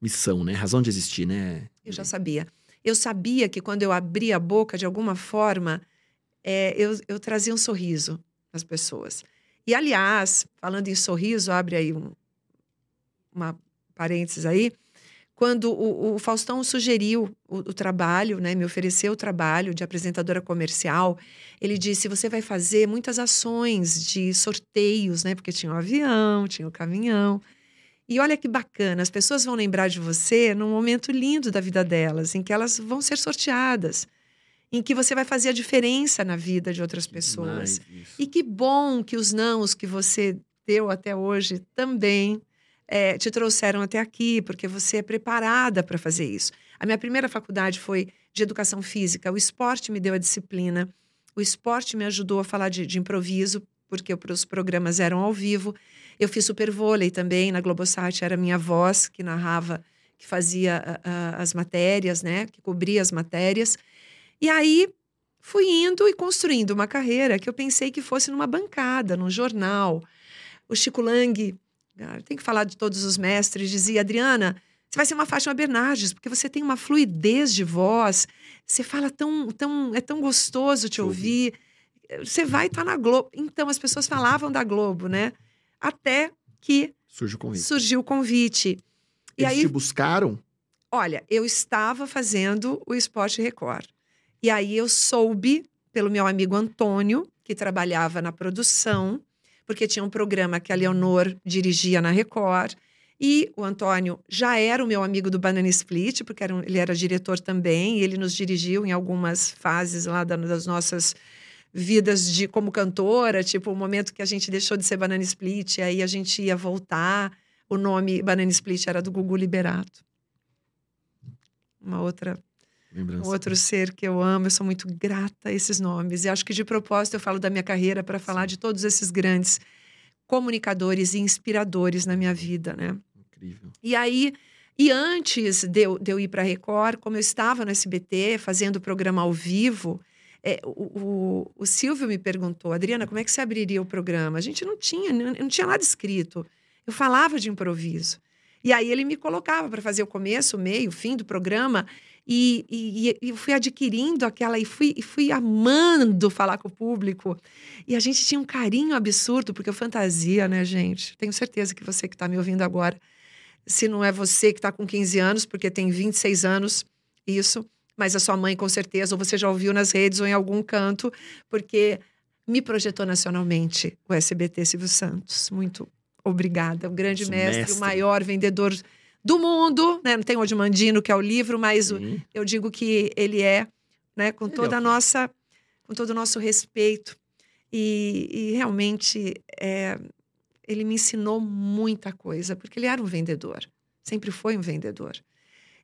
Missão, né? Razão de existir, né? Eu já sabia. Eu sabia que quando eu abria a boca, de alguma forma, é, eu, eu trazia um sorriso às pessoas. E, aliás, falando em sorriso, abre aí um, uma parênteses aí. Quando o, o Faustão sugeriu o, o trabalho, né, me ofereceu o trabalho de apresentadora comercial, ele disse: você vai fazer muitas ações de sorteios, né? Porque tinha o avião, tinha o caminhão. E olha que bacana, as pessoas vão lembrar de você num momento lindo da vida delas, em que elas vão ser sorteadas, em que você vai fazer a diferença na vida de outras pessoas. E que bom que os nãos que você deu até hoje também eh, te trouxeram até aqui, porque você é preparada para fazer isso. A minha primeira faculdade foi de educação física. O esporte me deu a disciplina, o esporte me ajudou a falar de, de improviso, porque os programas eram ao vivo. Eu fiz super vôlei também na Globosat, era minha voz que narrava, que fazia ah, ah, as matérias, né? Que cobria as matérias. E aí fui indo e construindo uma carreira que eu pensei que fosse numa bancada, num jornal. O Chico Lang tem que falar de todos os mestres. Dizia, Adriana, você vai ser uma Fátima Bernardes, porque você tem uma fluidez de voz, você fala tão, tão, é tão gostoso te ouvir. Você vai estar tá na Globo. Então, as pessoas falavam da Globo, né? Até que Surgiu o convite. Surgiu o convite. E Eles aí, te buscaram? Olha, eu estava fazendo o Esporte Record. E aí eu soube, pelo meu amigo Antônio, que trabalhava na produção, porque tinha um programa que a Leonor dirigia na Record. E o Antônio já era o meu amigo do Banana Split, porque era um, ele era diretor também, ele nos dirigiu em algumas fases lá das nossas vidas de como cantora, tipo o momento que a gente deixou de ser Banana Split, aí a gente ia voltar. O nome Banana Split era do Gugu Liberato. Uma outra Lembrança. um outro ser que eu amo, eu sou muito grata a esses nomes. E acho que de propósito eu falo da minha carreira para falar Sim. de todos esses grandes comunicadores e inspiradores na minha vida, né? Incrível. E aí, e antes de eu, de eu ir para a Record, como eu estava no SBT fazendo o programa ao vivo, é, o, o, o, Silvio me perguntou, Adriana, como é que você abriria o programa? A gente não tinha, não, não tinha nada escrito. Eu falava de improviso. E aí ele me colocava para fazer o começo, o meio, o fim do programa. E, e, e, eu fui adquirindo aquela e fui, e fui amando falar com o público. E a gente tinha um carinho absurdo, porque eu fantasia, né, gente? Tenho certeza que você que está me ouvindo agora, se não é você que está com 15 anos, porque tem 26 anos, isso, mas a sua mãe com certeza, ou você já ouviu nas redes ou em algum canto, porque me projetou nacionalmente o SBT Silvio Santos. Muito obrigada. O grande mestre, mestre, o maior vendedor do mundo, né? Não tem o de Mandino, que é o livro, mas o, eu digo que ele é, né, com toda a nossa, com todo o nosso respeito. E, e realmente é, ele me ensinou muita coisa, porque ele era um vendedor, sempre foi um vendedor.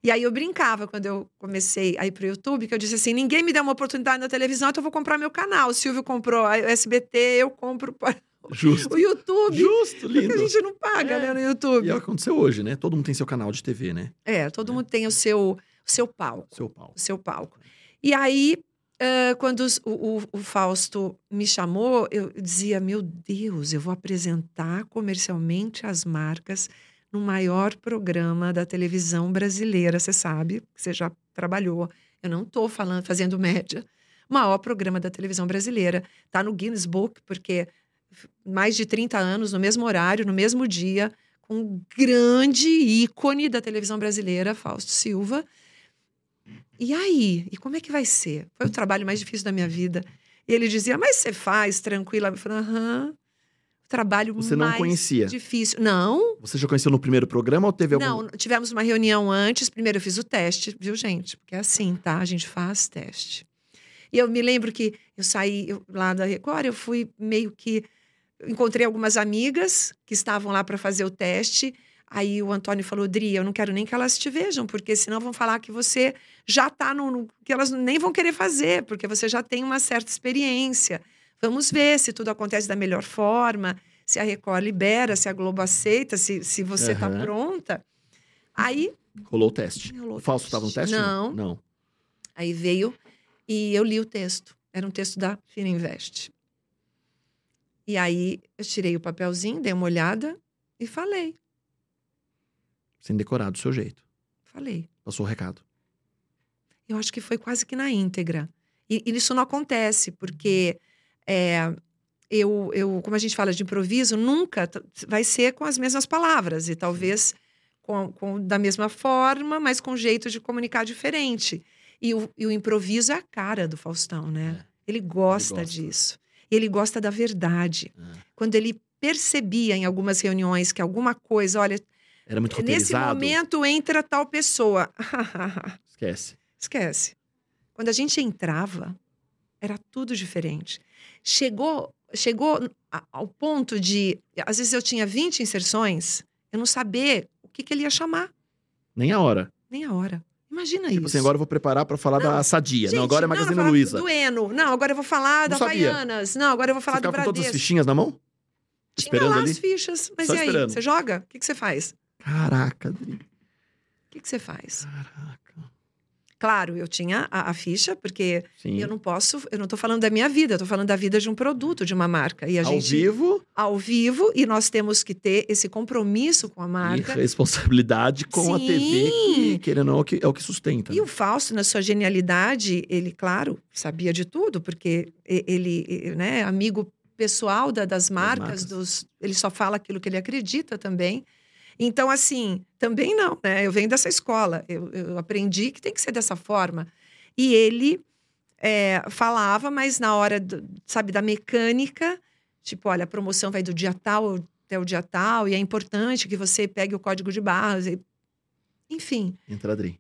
E aí eu brincava quando eu comecei a ir para o YouTube, que eu disse assim: ninguém me deu uma oportunidade na televisão, então eu vou comprar meu canal. O Silvio comprou a SBT, eu compro. (laughs) Justo. O YouTube. Justo, lindo. Porque a gente não paga, é. né, no YouTube. E é o que aconteceu hoje, né? Todo mundo tem seu canal de TV, né? É, todo é. mundo tem o seu, o seu palco. Seu palco. O seu palco. E aí, uh, quando os, o, o, o Fausto me chamou, eu dizia: Meu Deus, eu vou apresentar comercialmente as marcas no maior programa da televisão brasileira. Você sabe, você já trabalhou. Eu não estou falando, fazendo média. O maior programa da televisão brasileira. Está no Guinness Book, porque mais de 30 anos, no mesmo horário, no mesmo dia, com um grande ícone da televisão brasileira, Fausto Silva. E aí? E como é que vai ser? Foi o trabalho mais difícil da minha vida. E ele dizia, mas você faz tranquila? Eu falei, aham. Trabalho Você não mais conhecia? difícil. Não. Você já conheceu no primeiro programa ou teve algum... Não, tivemos uma reunião antes. Primeiro eu fiz o teste, viu, gente? Porque é assim, tá? A gente faz teste. E eu me lembro que eu saí eu, lá da Record, eu fui meio que encontrei algumas amigas que estavam lá para fazer o teste. Aí o Antônio falou: Dri, eu não quero nem que elas te vejam, porque senão vão falar que você já está no, no. que elas nem vão querer fazer, porque você já tem uma certa experiência. Vamos ver se tudo acontece da melhor forma, se a Record libera, se a Globo aceita, se, se você está uhum. pronta. Aí. Rolou o teste. Rolou o falso estava no teste? Não. Não. Aí veio e eu li o texto. Era um texto da Fininvest. E aí eu tirei o papelzinho, dei uma olhada e falei. Sem decorar do seu jeito. Falei. Passou o recado. Eu acho que foi quase que na íntegra. E, e isso não acontece, porque é, eu, eu, como a gente fala de improviso, nunca vai ser com as mesmas palavras. E talvez com, com, da mesma forma, mas com jeito de comunicar diferente. E o, e o improviso é a cara do Faustão, né? É. Ele, gosta ele gosta disso ele gosta da verdade. É. Quando ele percebia em algumas reuniões que alguma coisa, olha, era muito Nesse momento entra tal pessoa. (laughs) Esquece. Esquece. Quando a gente entrava, era tudo diferente. Chegou, chegou ao ponto de, às vezes eu tinha 20 inserções, eu não saber o que, que ele ia chamar. Nem a hora. Nem a hora. Imagina tipo isso. Tipo assim, agora eu vou preparar para falar não, da Sadia. Gente, não, agora é Magazine não, Luiza. Do Eno. Não, agora eu vou falar não da Havaianas. Não, agora eu vou falar você do Bradesco. com todas as fichinhas na mão? Tinha esperando lá ali? as fichas. Mas Só e aí? Esperando. Você joga? O que, que você faz? Caraca, Adri. O que, que você faz? Caraca. Claro, eu tinha a, a ficha, porque Sim. eu não posso, eu não estou falando da minha vida, eu tô falando da vida de um produto, de uma marca. E a Ao gente vivo ao vivo e nós temos que ter esse compromisso com a e marca. responsabilidade com a TV, que, Sim. querendo ou não, é o que, é o que sustenta. E o Fausto, na sua genialidade, ele, claro, sabia de tudo, porque e- ele, e- né, é amigo pessoal da- das marcas, marcas. dos, ele só fala aquilo que ele acredita também. Então, assim, também não, né? Eu venho dessa escola, eu, eu aprendi que tem que ser dessa forma. E ele é, falava, mas na hora, do- sabe, da mecânica, tipo, olha, a promoção vai do dia tal até o dia tal, e é importante que você pegue o código de barras. e- Enfim, Entra, Adri.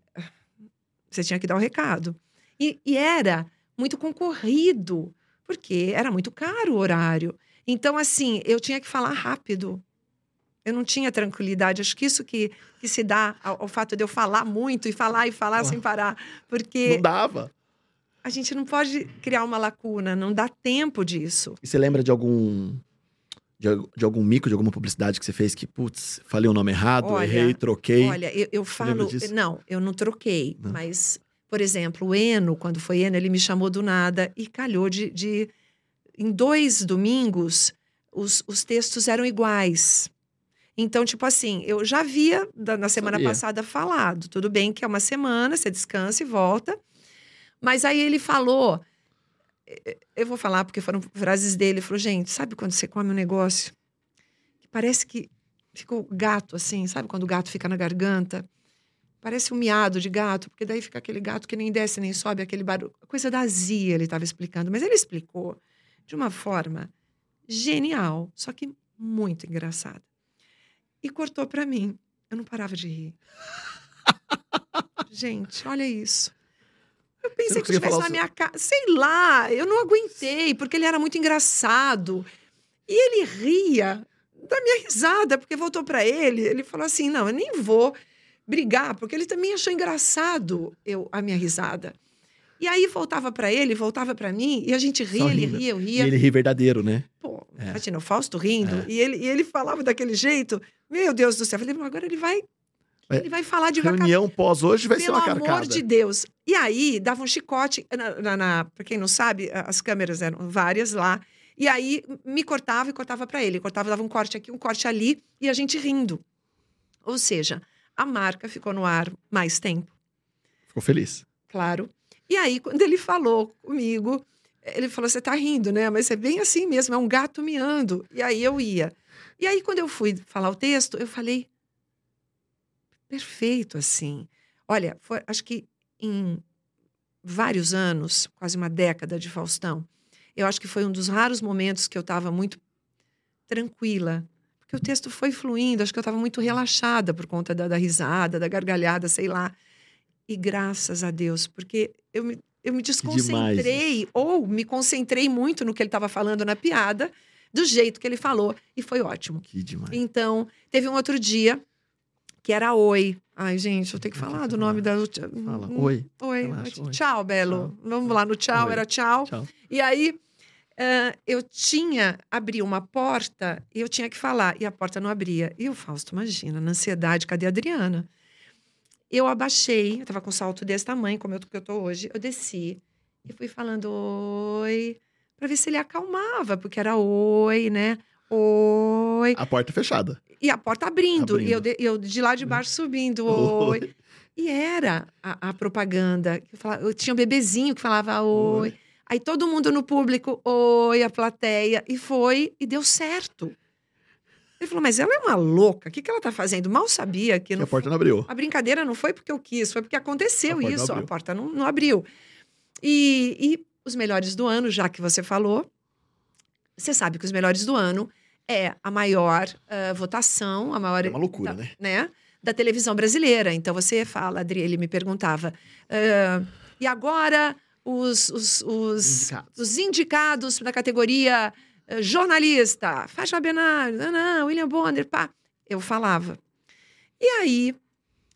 você tinha que dar o recado. E, e era muito concorrido, porque era muito caro o horário. Então, assim, eu tinha que falar rápido. Eu não tinha tranquilidade. Acho que isso que, que se dá ao, ao fato de eu falar muito e falar e falar Ah. sem parar. Porque Não dava. a gente não pode criar uma lacuna, não dá tempo disso. E você lembra de algum. De, de algum mico, de alguma publicidade que você fez que, putz, falei o nome errado, Olha, errei, troquei. Olha, eu, eu falo. Não, eu não troquei. Não. Mas, por exemplo, o Eno, quando foi Eno, ele me chamou do nada e calhou de. de- em dois domingos, os, os textos eram iguais. Então, tipo assim, eu já havia na semana Sabia. passada falado. Tudo bem que é uma semana, você descansa e volta. Mas aí ele falou. Eu vou falar porque foram frases dele. Ele falou, gente, sabe quando você come um negócio que parece que ficou gato assim, sabe quando o gato fica na garganta? Parece um miado de gato, porque daí fica aquele gato que nem desce nem sobe, aquele barulho. Coisa da azia, ele estava explicando. Mas ele explicou de uma forma genial, só que muito engraçada. E cortou para mim. Eu não parava de rir. Gente, olha isso. Eu pensei que falar na minha casa. Sei lá, eu não aguentei, porque ele era muito engraçado. E ele ria da minha risada, porque voltou para ele. Ele falou assim: não, eu nem vou brigar, porque ele também achou engraçado eu, a minha risada. E aí voltava para ele, voltava para mim, e a gente ria, ele ria, eu E ria. ele ri verdadeiro, né? Pô, É. imagina, o Fausto rindo, É. e, ele, e ele falava daquele jeito. Meu Deus do céu. Eu falei, "Mas agora ele vai. É. Ele vai falar devagar. Reunião pós hoje vai Pelo ser uma amor carcada. de Deus. E aí, dava um chicote. Na, na, na- pra quem não sabe, as câmeras eram várias lá. E aí, me cortava e cortava para ele. Cortava, dava um corte aqui, um corte ali, e a gente rindo. Ou seja, a marca ficou no ar mais tempo, Ficou feliz. claro. E aí, quando ele falou comigo, ele falou: Você tá rindo, né? Mas é bem assim mesmo, é um gato miando. E aí eu ia. E aí, quando eu fui falar o texto, eu falei: Perfeito, assim. Olha, foi- acho que em vários anos, quase uma década de Faustão, eu acho que foi um dos raros momentos que eu estava muito tranquila. Porque o texto foi fluindo, acho que eu estava muito relaxada por conta da, da risada, da gargalhada, sei lá. E graças a Deus, porque eu me, eu me desconcentrei, ou me concentrei muito no que ele estava falando na piada, do jeito que ele falou, e foi ótimo. Que demais. Então, teve um outro dia que era Oi. Ai, gente, eu tenho que falar do nome da. Fala. Hum, Oi. Oi. Relaxa. Tchau, Belo. Vamos lá no tchau, Oi. era tchau. Tchau. E aí, ah, eu tinha, abri uma porta e eu tinha que falar, e a porta não abria. E o Fausto, imagina, na ansiedade, cadê a Adriana? Eu abaixei, eu tava com um salto desse tamanho, como eu, que eu tô hoje. Eu desci e fui falando oi, para ver se ele acalmava, porque era oi, né? Oi. A porta fechada. E a porta abrindo, Abrindo. E eu de, eu de lá de baixo subindo. (laughs) Oi. E era a, a propaganda. Eu, falava, eu tinha um bebezinho que falava oi. Oi. Aí todo mundo no público, oi, a plateia. E foi, e deu certo. Ele falou, mas ela é uma louca, o que, que ela tá fazendo? Mal sabia que a porta não abriu. a brincadeira não foi porque eu quis, foi porque aconteceu A isso. A porta não, não abriu. E, e os melhores do ano, já que você falou, você sabe que os melhores do ano é a maior ah, votação, a maior É uma loucura, da, né? né? Da televisão brasileira. Então você fala, Adri, ele me perguntava. "Ah, e agora os, os, os, Indicados. os indicados na categoria jornalista, Fátima Bernardo, não, não, William Bonner, pá. Eu falava. E aí,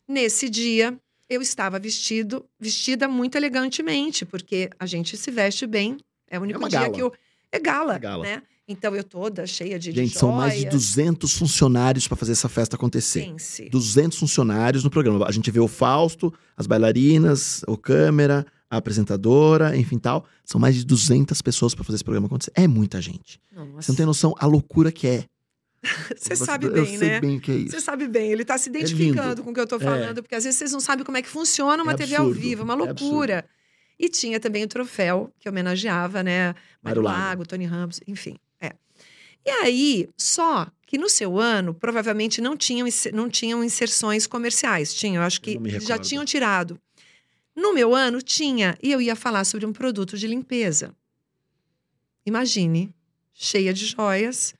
nesse dia, eu estava vestido, vestida muito elegantemente, porque a gente se veste bem. É o único uma dia gala. que eu, é gala, É gala. né? Então eu toda cheia de de Gente, são mais de joias. 200 funcionários para fazer essa festa acontecer. Pense. 200 funcionários no programa. A gente vê o Fausto, as bailarinas, o câmera, a apresentadora, enfim tal. São mais de 200 pessoas para fazer esse programa acontecer. É muita gente. Nossa. Você não tem noção a loucura que é. (laughs) Você sabe eu bem, sei né? bem o que é isso. Você sabe bem, ele tá se lindo. identificando com o que eu tô É. falando, porque às vezes vocês não sabem como é que funciona uma É TV ao vivo, é uma é loucura. e tinha também o troféu que homenageava, né? Mário Lago. Lago, Tony Ramos, enfim. É. E aí, só que no seu ano, provavelmente não tinham, não tinham inserções comerciais. Tinham, eu acho que já tinham tirado. No meu ano, tinha. E eu ia falar sobre um produto de limpeza. Imagine, cheia de joias,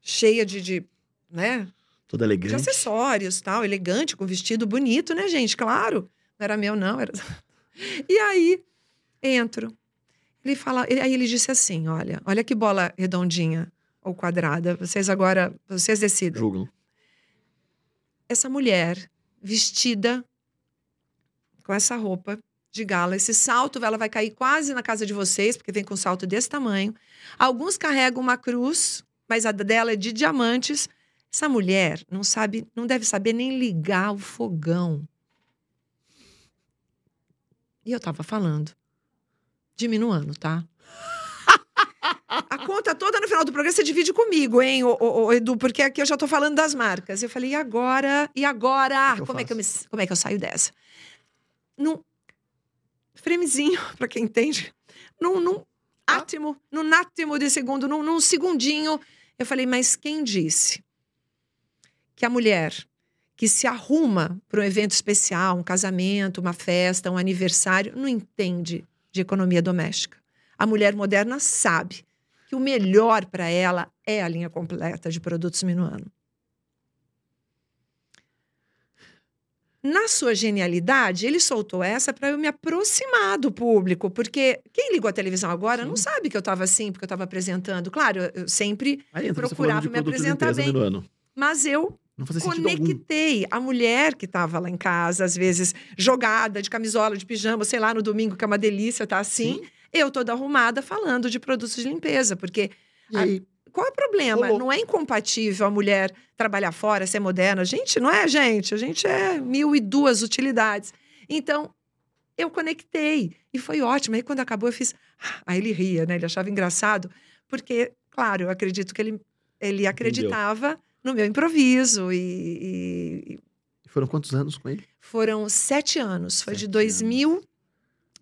cheia de, de né, Toda de elegante. acessórios, tal, elegante, com vestido bonito, né, gente? Claro. Não era meu, não. Era... (laughs) E aí, entro. Ele fala, ele- aí ele disse assim: olha, olha que bola redondinha ou quadrada. Vocês agora, vocês decidam. Julgam. Essa mulher vestida com essa roupa de gala, esse salto, ela vai cair quase na casa de vocês, porque vem com um salto desse tamanho. Alguns carregam uma cruz, mas a dela é de diamantes. Essa mulher não sabe, não deve saber nem ligar o fogão. E eu tava falando, diminuindo, tá? (laughs) A conta toda no final do programa você divide comigo, hein, ô, ô, ô, Edu, porque aqui eu já tô falando das marcas. Eu falei, e agora? E agora? Como, é que eu me- como é que eu saio dessa? Num framezinho, (laughs) pra quem entende, num, num Ah. átimo, num nátimo de segundo, num, num segundinho. Eu falei, mas quem disse que a mulher que se arruma para um evento especial, um casamento, uma festa, um aniversário, não entende de economia doméstica? A mulher moderna sabe que o melhor para ela é a linha completa de produtos Minuano. Na sua genialidade, ele soltou essa para eu me aproximar do público, porque quem ligou a televisão agora não Sim. sabe que eu estava assim, porque eu estava apresentando. Claro, eu- sempre, Aí procurava me apresentar bem. mas eu Não conectei a mulher que estava lá em casa, às vezes jogada de camisola, de pijama, sei lá, no domingo, que é uma delícia, tá assim. Eu toda arrumada falando de produtos de limpeza, porque E aí, qual é o problema? Rolou. Não é incompatível a mulher trabalhar fora, ser moderna. Gente, não é, gente. A gente é mil e duas utilidades. Então, eu conectei. E foi ótimo. Aí, quando acabou, eu fiz. "Ah", Aí ele ria, né? Ele achava engraçado. Porque, claro, eu acredito que ele, ele acreditava no meu improviso. E, e foram quantos anos com ele? foram sete anos. Foi de Sete 2000,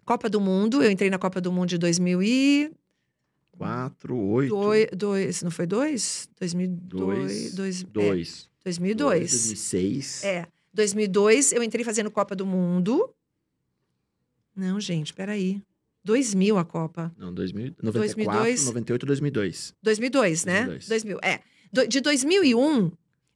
Copa do Mundo. Eu entrei na Copa do Mundo de 2002. Quatro, oito, Dois, dois, não foi dois? 2002. Dois, Dois, é, dois. 2002. 2006. É. 2002, eu entrei fazendo Copa do Mundo. Não, gente, peraí. 2000 a Copa. Não, 2000, 94, 2002. 98, 2002. 2002, né? 2002. 2000, é. Do- de 2001,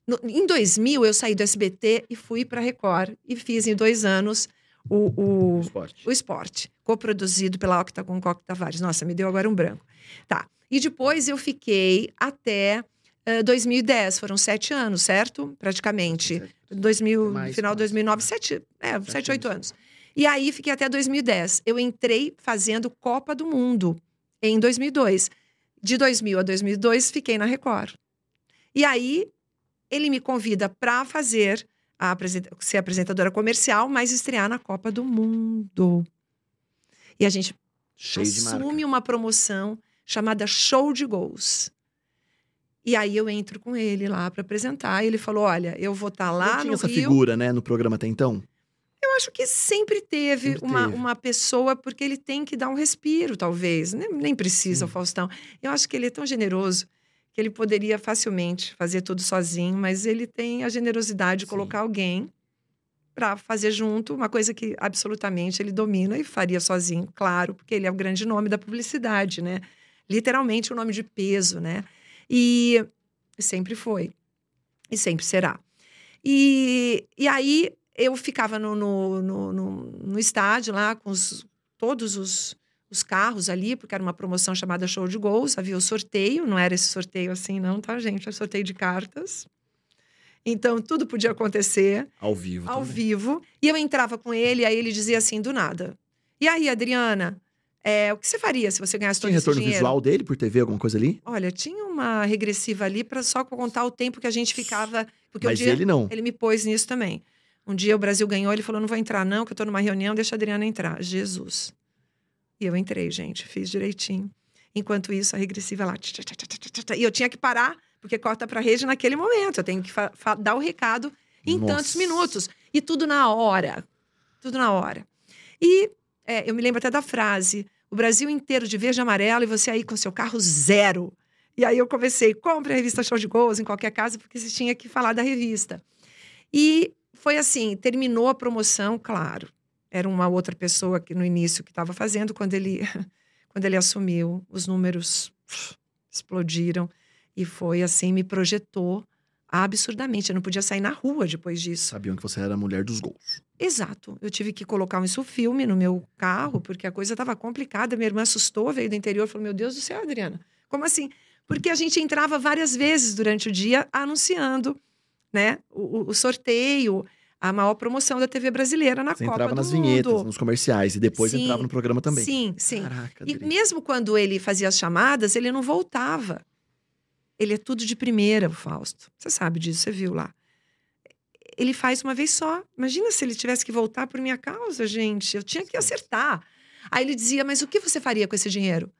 no- em 2000, eu saí do SBT e fui para Record. E fiz em dois anos o, o, Esporte. o esporte, coproduzido pela Octagon Coque Tavares. Nossa, me deu agora um branco. Tá. E depois eu fiquei até eh, 2010, foram sete anos, certo? Praticamente. 2000, Mais, final de mais. 2009, sete, é, Sete sete, oito anos. E aí fiquei até 2010. Eu entrei fazendo Copa do Mundo em 2002. De 2000 a 2002, fiquei na Record. E aí ele me convida para fazer a ser apresentadora comercial, mas estrear na Copa do Mundo. E a gente Cheio assume uma promoção chamada Show de Gols. E aí eu entro com ele lá para apresentar. E ele falou: Olha, eu vou estar lá Não tinha no essa Rio. figura, né, no programa até então? Eu acho que sempre teve, Sempre uma, teve. uma pessoa, porque ele tem que dar um respiro, talvez. Nem, nem precisa, o Sim. Faustão. Eu acho que ele é tão generoso que ele poderia facilmente fazer tudo sozinho, mas ele tem a generosidade de Sim. colocar alguém para fazer junto, uma coisa que absolutamente ele domina e faria sozinho, claro, porque ele é o grande nome da publicidade, né? Literalmente o nome de peso, né? E sempre foi. E sempre será. E, e aí eu ficava no, no, no, no- no estádio lá com os- todos os, os carros ali, porque era uma promoção chamada Show de Gols. Havia o sorteio, não era esse sorteio assim, não, tá, gente? Era sorteio de cartas. Então, tudo podia acontecer Ao vivo ao também. vivo. E eu entrava com ele, aí ele dizia assim, do nada. E aí, Adriana, É, o que você faria se você ganhasse todo Tinha esse retorno dinheiro? visual dele por TV, alguma coisa ali? Olha, tinha uma regressiva ali para só contar o tempo que a gente ficava. Porque Mas um dia ele não. ele me pôs nisso também. Um dia o Brasil ganhou, ele falou: não vou entrar, não, que eu tô numa reunião, deixa a Adriana entrar. Jesus. E eu entrei, gente, fiz direitinho. Enquanto isso, a regressiva lá. tch, tch, tch, E eu tinha que parar, porque corta pra rede naquele momento. Eu tenho que dar o recado em Nossa. tantos minutos. E tudo na hora. Tudo na hora. E é, eu me lembro até da frase: o Brasil inteiro de verde e amarelo e você aí com seu carro zero. E aí eu comecei, compre a revista Show de Gols em qualquer casa, porque você tinha que falar da revista. E foi assim, terminou a promoção, claro. Era uma outra pessoa que no início que estava fazendo, quando ele, (laughs) quando ele assumiu, os números explodiram. E foi assim, me projetou absurdamente. Eu não podia sair na rua depois disso. Sabiam que você era a mulher dos gols. Exato. Eu tive que colocar um filme no meu carro, porque a coisa estava complicada. Minha irmã assustou, veio do interior e falou: Meu Deus do céu, Adriana, como assim? Porque a gente entrava várias vezes durante o dia anunciando né, o, o- sorteio, a maior promoção da TV brasileira na Você Copa entrava nas Mundo. vinhetas, nos comerciais, e depois Sim. entrava no programa também. Sim, sim. Caraca, E mesmo quando ele fazia as chamadas, ele não voltava. Ele é tudo de primeira, o Fausto. Você sabe disso, você viu lá. Ele faz uma vez só. Imagina se ele tivesse que voltar por minha causa, gente. Eu tinha que acertar. Aí ele dizia: Mas o que você faria com esse dinheiro?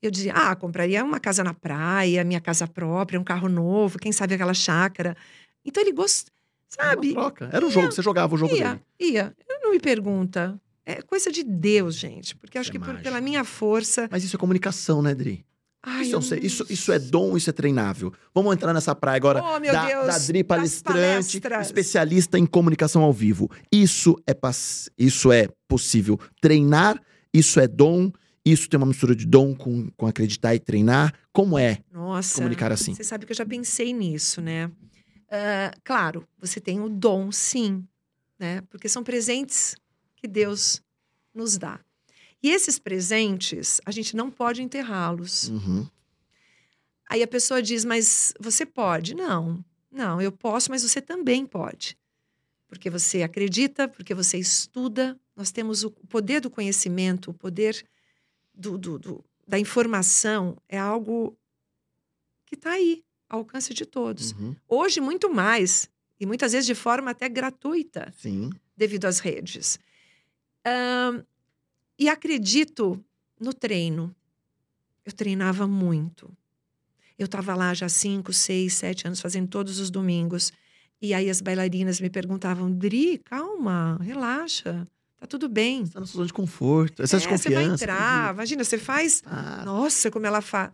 Eu dizia: Ah, compraria uma casa na praia, minha casa própria, um carro novo, quem sabe aquela chácara. Então ele gosta, Era sabe? troca. Era o jogo, você jogava o jogo Ia, dele. ia. Não me pergunta. É coisa de Deus, gente. Porque acho é que por- pela minha força. Mas isso é comunicação, né, Dri? Ai, Isso, sei. isso, isso é dom, isso é treinável. Vamos entrar nessa praia agora. Oh, da, Deus, da Dri palestrante, especialista em comunicação ao vivo. Isso é, isso é possível. Treinar, isso é dom. Isso tem uma mistura de dom com, com acreditar e treinar. Como é Nossa. comunicar assim? Você sabe que eu já pensei nisso, né? Ah, claro, você tem o dom, sim, né? Porque são presentes que Deus nos dá. E esses presentes, a gente não pode enterrá-los. Uhum. Aí a pessoa diz, mas você pode? Não, não, eu posso, mas você também pode. Porque você acredita, porque você estuda. Nós temos o poder do conhecimento, o poder do, do- do- da informação, é algo que está aí, ao alcance de todos. Uhum. Hoje, muito mais, e muitas vezes de forma até gratuita, Sim. devido às redes. Ahn, e acredito no treino. Eu treinava muito. Eu estava lá já cinco, seis, sete anos, fazendo todos os domingos. E aí as bailarinas me perguntavam, Dri, calma, relaxa, tá tudo bem. Você tá na sua zona de conforto. De É, você vai entrar, imagina, você faz Ah, nossa, como ela faz.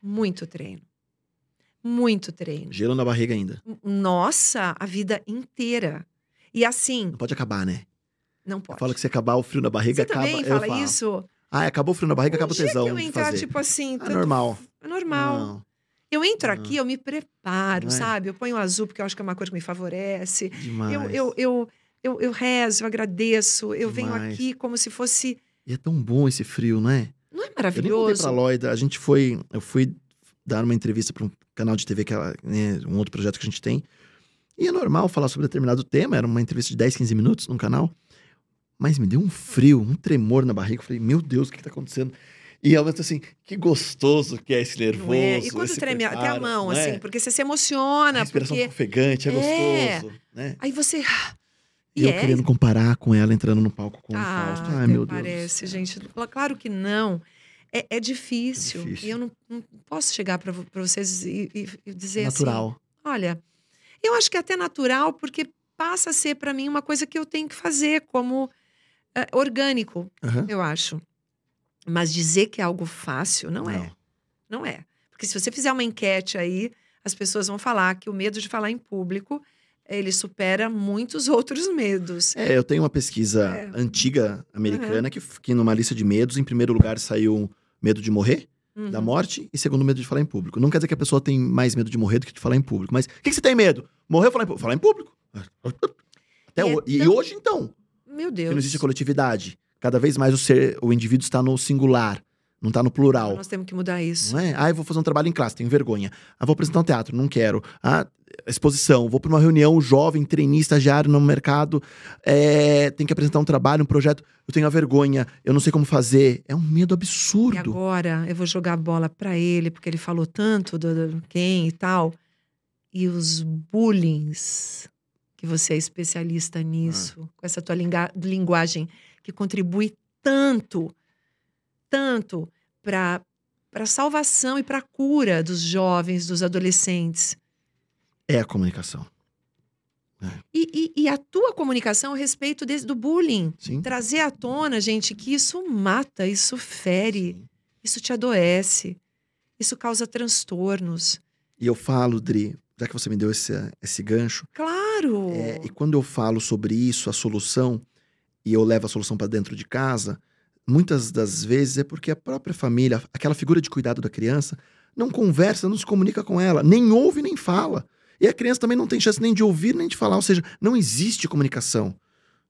Muito treino. Muito treino. gelo na barriga ainda. Nossa, a vida inteira. E assim, Não pode acabar, né? Não pode. Fala que se acabar o frio na barriga, Você acaba. também eu fala falo. isso? Ah, acabou o frio na barriga, acaba o dia tesão que eu entrar, fazer. tipo assim, é tanto- normal. É normal. Não, Eu entro aqui, eu me preparo, é? sabe? Eu ponho azul porque eu acho que é uma cor que me favorece. demais. Eu, eu, eu, eu, eu rezo, eu agradeço. Eu venho Demais. aqui como se fosse. E é tão bom esse frio, não é? Não é Eu nem contei maravilhoso? pra Loida. A gente foi. Eu fui dar uma entrevista pra um canal de TV, que é né, um outro projeto que a gente tem. E é normal falar sobre determinado tema. Era uma entrevista de 10, 15 minutos num canal. Mas me deu um frio, um tremor na barriga. Eu falei, meu Deus, o que tá acontecendo? E ao mesmo assim, que gostoso que é esse nervoso. É? E quando treme até a preparo, mão, é? assim, porque você se A emociona, respiração porque. ofegante, é É. gostoso, né? Aí você. E eu é, querendo comparar com ela entrando no palco com o Ah, Fausto. Ai, meu Deus. parece, gente. Claro que não. É, é difícil. Difícil. E eu não, não posso chegar para vocês e, e- e dizer assim. Natural. Olha, eu acho que é até natural, porque passa a ser para mim uma coisa que eu tenho que fazer como eh, orgânico, Aham. eu acho. Mas dizer que é algo fácil, não, é. Não. Não é. Porque se você fizer uma enquete aí, as pessoas vão falar que o medo de falar em público, ele supera muitos (laughs) outros medos. É, eu tenho uma pesquisa É. antiga americana que, que numa lista de medos, em primeiro lugar saiu medo de morrer, Uhum. da morte, e segundo medo de falar em público. Não quer dizer que a pessoa tem mais medo de morrer do que de falar em público, mas o que, que você tem medo? Morrer ou falar em público? Falar em público. Até E é ho- e, hoje, então, Meu Deus. não existe coletividade. Cada vez mais o ser, o indivíduo está no singular, Não tá no plural. Nós temos que mudar isso. Não é? Ah, eu vou fazer um trabalho em classe, tenho vergonha. Ah, vou apresentar um teatro, não quero. Ah, exposição, vou para uma reunião, jovem, treinista, estagiário no mercado, é, tem que apresentar um trabalho, um projeto, eu tenho a vergonha, eu não sei como fazer. É um medo absurdo. E agora eu vou jogar a bola para ele, porque ele falou tanto do, do quem e tal. E os bullings, que você é especialista nisso, ah. com essa tua linguagem que contribui tanto, tanto para para salvação e para cura dos jovens, dos adolescentes. É a comunicação. É. E, e, e, a tua comunicação a respeito desse, do bullying. Sim. Trazer à tona, gente, que isso mata, isso fere, Sim. isso te adoece, isso causa transtornos. E eu falo, Dri, já que você me deu esse, esse gancho. Claro! É, e quando eu falo sobre isso, a solução, e eu levo a solução para dentro de casa, muitas das vezes é porque a própria família, aquela figura de cuidado da criança, não conversa, não se comunica com ela, nem ouve nem fala. E a criança também não tem chance nem de ouvir nem de falar, ou seja, não existe comunicação.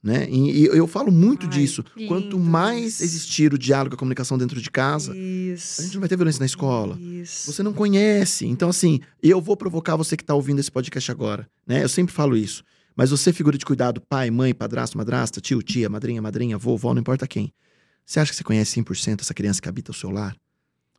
Né? E, eu falo muito Ai, disso. Quanto mais existir o diálogo, a comunicação dentro de casa, isso. a gente não vai ter violência na escola. Isso. Você não conhece. Então, assim, eu vou provocar você que está ouvindo esse podcast agora. Né? Eu sempre falo isso. Mas você, figura de cuidado, pai, mãe, padrasto, madrasta, tio, tia, madrinha, madrinha, vovó, não importa quem. Você acha que você conhece 100% essa criança que habita o seu lar?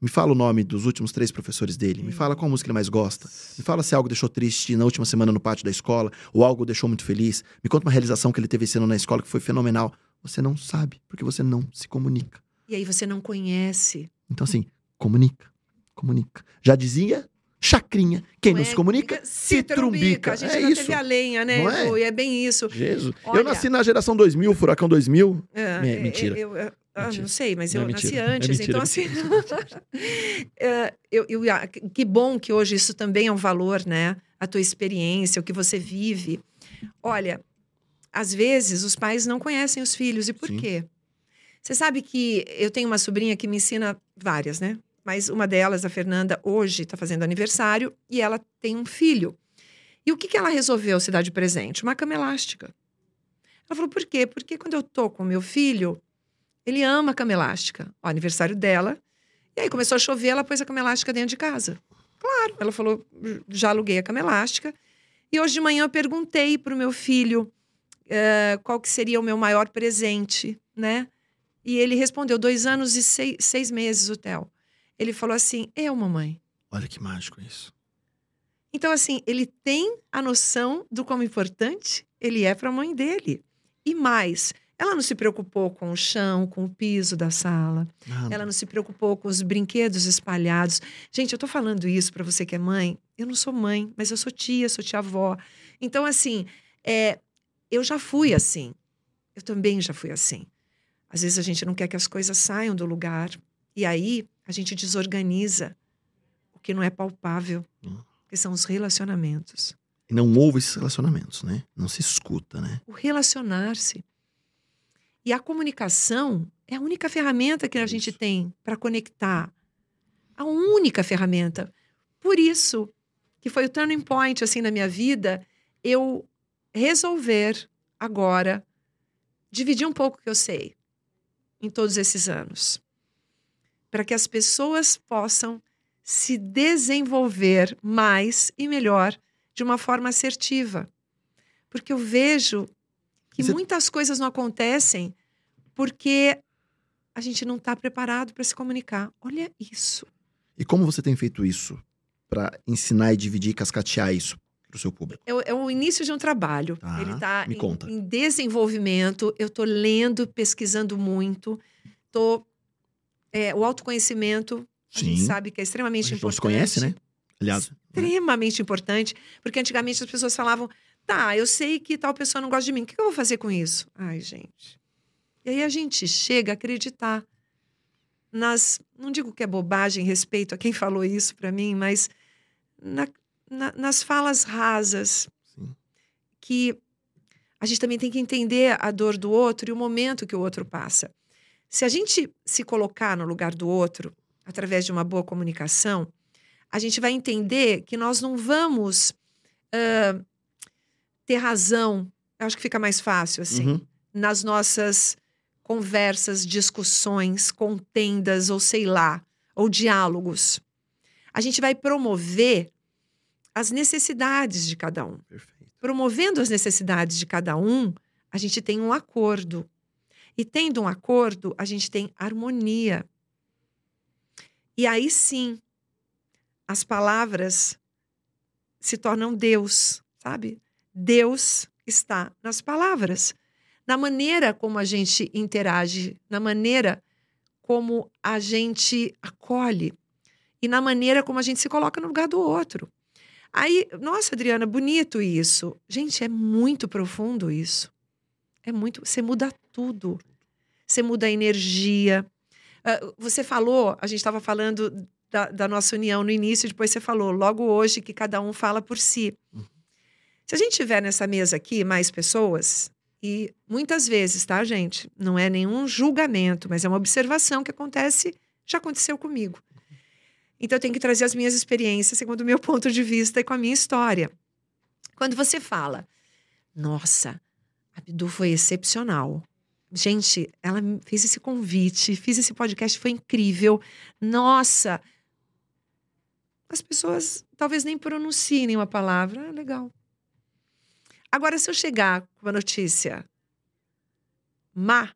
Me fala o nome dos últimos três professores dele. Me fala qual música ele mais gosta. Me fala se algo deixou triste na última semana no pátio da escola ou algo deixou muito feliz. Me conta uma realização que ele teve esse ano na escola que foi fenomenal. Você não sabe, porque você não se comunica. E aí você não conhece. Então, assim, comunica. Comunica. Já dizia Chacrinha. Quem não, não é, se comunica, se trumbica. A gente é já isso. teve a lenha, né? Não é? E é bem isso. Jesus. Olha, eu nasci na geração 2000, Furacão 2000. É, é mentira. Eu, eu, ah, não sei, mas não eu é nasci antes, é então assim. (laughs) é, eu, eu, ah, que bom que hoje isso também é um valor, né? A tua experiência, o que você vive. Olha, às vezes os pais não conhecem os filhos. E por Sim. quê? Você sabe que eu tenho uma sobrinha que me ensina várias, né? Mas uma delas, a Fernanda, hoje está fazendo aniversário e ela tem um filho. E o que, que ela resolveu se dar de presente? Uma cama elástica. Ela falou, por quê? Porque quando eu tô com meu filho, ele ama a cama elástica. O aniversário dela. E aí começou a chover, ela pôs a cama elástica dentro de casa. Claro, ela falou: já aluguei a cama elástica. E hoje de manhã eu perguntei para o meu filho uh, qual que seria o meu maior presente, né? E ele respondeu: dois anos e seis, seis meses, o Theo. Ele falou assim: eu, mamãe. Olha que mágico isso. Então, assim, ele tem a noção do como importante ele é para a mãe dele. E mais, ela não se preocupou com o chão, com o piso da sala. Nada. Ela não se preocupou com os brinquedos espalhados. Gente, eu tô falando isso para você que é mãe. Eu não sou mãe, mas eu sou tia, sou tia-avó. Então, assim, é, eu já fui assim. Eu também já fui assim. Às vezes a gente não quer que as coisas saiam do lugar. E aí a gente desorganiza o que não é palpável, hum. que são os relacionamentos. E não houve esses relacionamentos, né? Não se escuta, né? O relacionar-se. E a comunicação é a única ferramenta que a gente tem para conectar. A única ferramenta. Por isso que foi o turning point assim na minha vida, eu resolver agora dividir um pouco o que eu sei em todos esses anos, para que as pessoas possam se desenvolver mais e melhor de uma forma assertiva. Porque eu vejo que Você... muitas coisas não acontecem porque a gente não está preparado para se comunicar. Olha isso. E como você tem feito isso para ensinar e dividir e cascatear isso para o seu público? É, é, o início de um trabalho. Ah, Ele está em, em, desenvolvimento. Eu estou lendo, pesquisando muito. Tô, é, o autoconhecimento, a gente sabe que é extremamente a gente importante. Não se conhece, né? Aliás. Extremamente né? importante. Porque antigamente as pessoas falavam: tá, eu sei que tal pessoa não gosta de mim. O que eu vou fazer com isso? Ai, gente. E aí a gente chega a acreditar nas. Não digo que é bobagem respeito a quem (laughs) falou isso para mim, mas na, na, nas falas rasas. Sim. Que a gente também tem que entender a dor do outro e o momento que o outro passa. Se a gente se colocar no lugar do outro, através de uma boa comunicação, a gente vai entender que nós não vamos uh, ter razão. Eu acho que fica mais fácil assim. Uhum. Nas nossas conversas, discussões, contendas ou sei lá, ou diálogos. A gente vai promover as necessidades de cada um. Perfeito. Promovendo as necessidades de cada um, a gente tem um acordo. E tendo um acordo, a gente tem harmonia. E aí sim, as palavras se tornam Deus, sabe? Deus está nas palavras, na maneira como a gente interage, na maneira como a gente acolhe e na maneira como a gente se coloca no lugar do outro. Aí, nossa, Adriana, bonito isso. Gente, é muito profundo isso. É muito. Você muda tudo. Você muda a energia. Uh, você falou, a gente estava falando da, da, nossa união no início, depois você falou, logo hoje, que cada um fala por si. Uhum. Se a gente tiver nessa mesa aqui mais pessoas, e muitas vezes, tá, gente? Não é nenhum julgamento, mas é uma observação que acontece, já aconteceu comigo. Então eu tenho que trazer as minhas experiências segundo o meu ponto de vista e com a minha história. Quando você fala, nossa, a Bidu foi excepcional. Gente, ela fez esse convite, fiz esse podcast, foi incrível. Nossa! As pessoas talvez nem pronunciem nenhuma palavra. Ah, legal. Agora, se eu chegar com uma notícia má,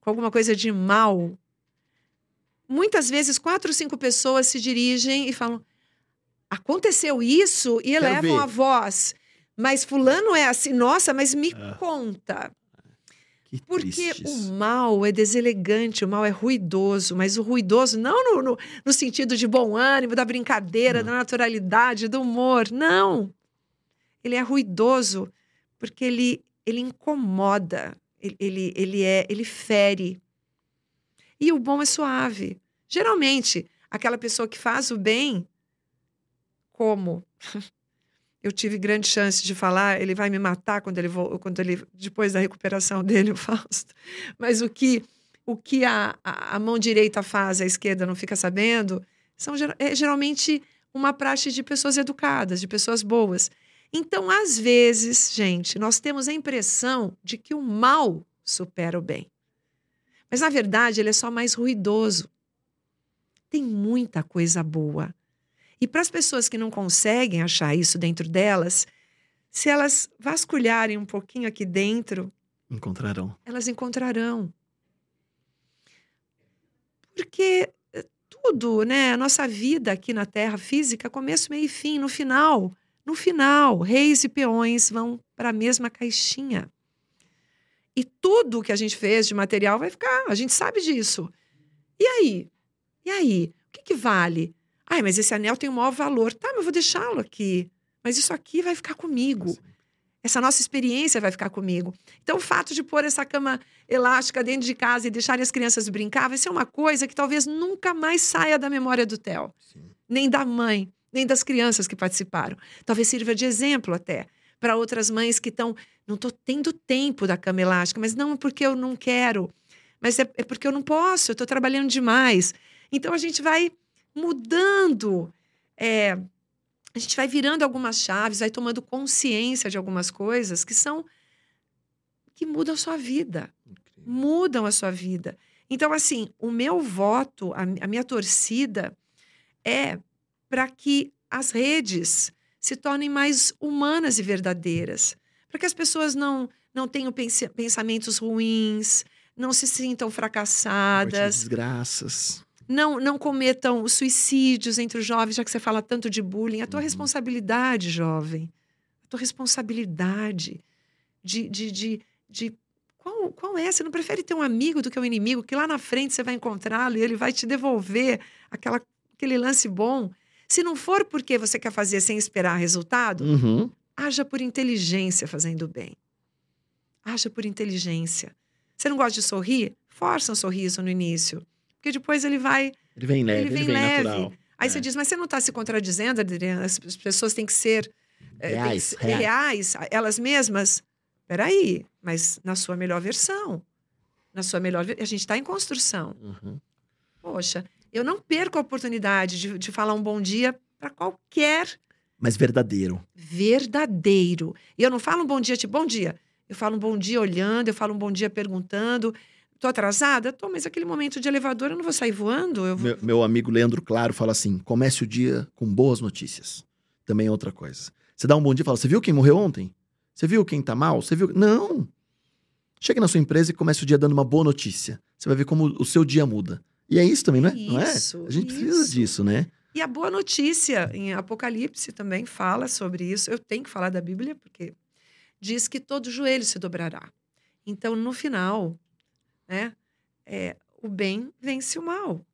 com alguma coisa de mal, muitas vezes quatro, cinco pessoas se dirigem e falam: aconteceu isso e Quero elevam ver. a voz. Mas fulano é assim, nossa, mas me ah. conta. Porque o mal é deselegante, o mal é ruidoso, mas o ruidoso não no, no, no sentido de bom ânimo, da brincadeira, não. da naturalidade, do humor. Não ele é ruidoso porque ele, ele incomoda, ele, ele, ele, é, ele fere. E o bom é suave. Geralmente, aquela pessoa que faz o bem, como (laughs) eu tive grande chance de falar, ele vai me matar quando ele, quando ele depois da recuperação (laughs) dele, o Fausto. Mas o que o que a, a, mão direita faz, a esquerda não fica sabendo, são é geralmente uma praxe de pessoas educadas, de pessoas boas. Então, às vezes, gente, nós temos a impressão de que o mal supera o bem. Mas, na verdade, ele é só mais ruidoso. Tem muita coisa boa. E para as pessoas que não conseguem achar isso dentro delas, se elas vasculharem um pouquinho aqui dentro, encontrarão. Elas encontrarão. Porque eh, tudo, né, a nossa vida aqui na Terra física, começo, meio e fim, no final, no final, reis e peões vão para a mesma caixinha. E tudo que a gente fez de material vai ficar, a gente sabe disso. E aí? E aí? O que, que vale? Ai, mas esse anel tem o maior valor. Tá, mas eu vou deixá-lo aqui. Mas isso aqui vai ficar comigo. Essa nossa experiência vai ficar comigo. Então, o fato de pôr essa cama elástica dentro de casa e deixar as crianças brincar vai ser uma coisa que talvez nunca mais saia da memória do Theo, nem da mãe nem das crianças que participaram. Talvez sirva de exemplo até para outras mães que estão. Não estou tendo tempo da cama elástica, mas não porque eu não quero, mas é, é porque eu não posso, eu estou trabalhando demais. Então a gente vai mudando, é, a gente vai virando algumas chaves, vai tomando consciência de algumas coisas que são. que mudam a sua vida. Mudam a sua vida. Então, assim, o meu voto, a, a minha torcida é para que as redes se tornem mais humanas e verdadeiras, para que as pessoas não, não tenham pensamentos ruins, não se sintam fracassadas. Desgraças. Não, não cometam suicídios entre os jovens, já que você fala tanto de bullying. A tua uhum. responsabilidade, jovem, a tua responsabilidade de, de, de, de qual, qual é? Você não prefere ter um amigo do que um inimigo, que lá na frente você vai encontrá-lo e ele vai te devolver aquela, aquele lance bom. Se não for porque você quer fazer sem esperar resultado, uhum. haja por inteligência fazendo bem. Haja por inteligência. Você não gosta de sorrir? Força um sorriso no início. Porque depois ele vai. Ele vem leve, ele vem, ele vem leve. Natural. Aí é. você diz, mas você não está se contradizendo, Adriana? As pessoas têm que ser eh, reais, reais. reais, elas mesmas. Peraí, mas na sua melhor versão. Na sua melhor. A gente está em construção. Uhum. Poxa, eu não perco a oportunidade de, de falar um bom dia para qualquer. Mas verdadeiro. Verdadeiro. E eu não falo um bom dia tipo bom dia. Eu falo um bom dia olhando, eu falo um bom dia perguntando. tô atrasada? Tô, mas aquele momento de elevador eu não vou sair voando. Eu vou... meu, meu amigo Leandro Claro fala assim: comece o dia com boas notícias. Também é outra coisa. Você dá um bom dia e fala: Você viu quem morreu ontem? Você viu quem tá mal? Você viu. Não! Chegue na sua empresa e comece o dia dando uma boa notícia. Você vai ver como o seu dia muda. E é isso também, não é? não é? Isso, A gente precisa isso. disso, né? E a boa notícia em Apocalipse também fala sobre isso. Eu tenho que falar da Bíblia porque diz que todo joelho se dobrará. Então, no final, né, é, o bem vence o mal.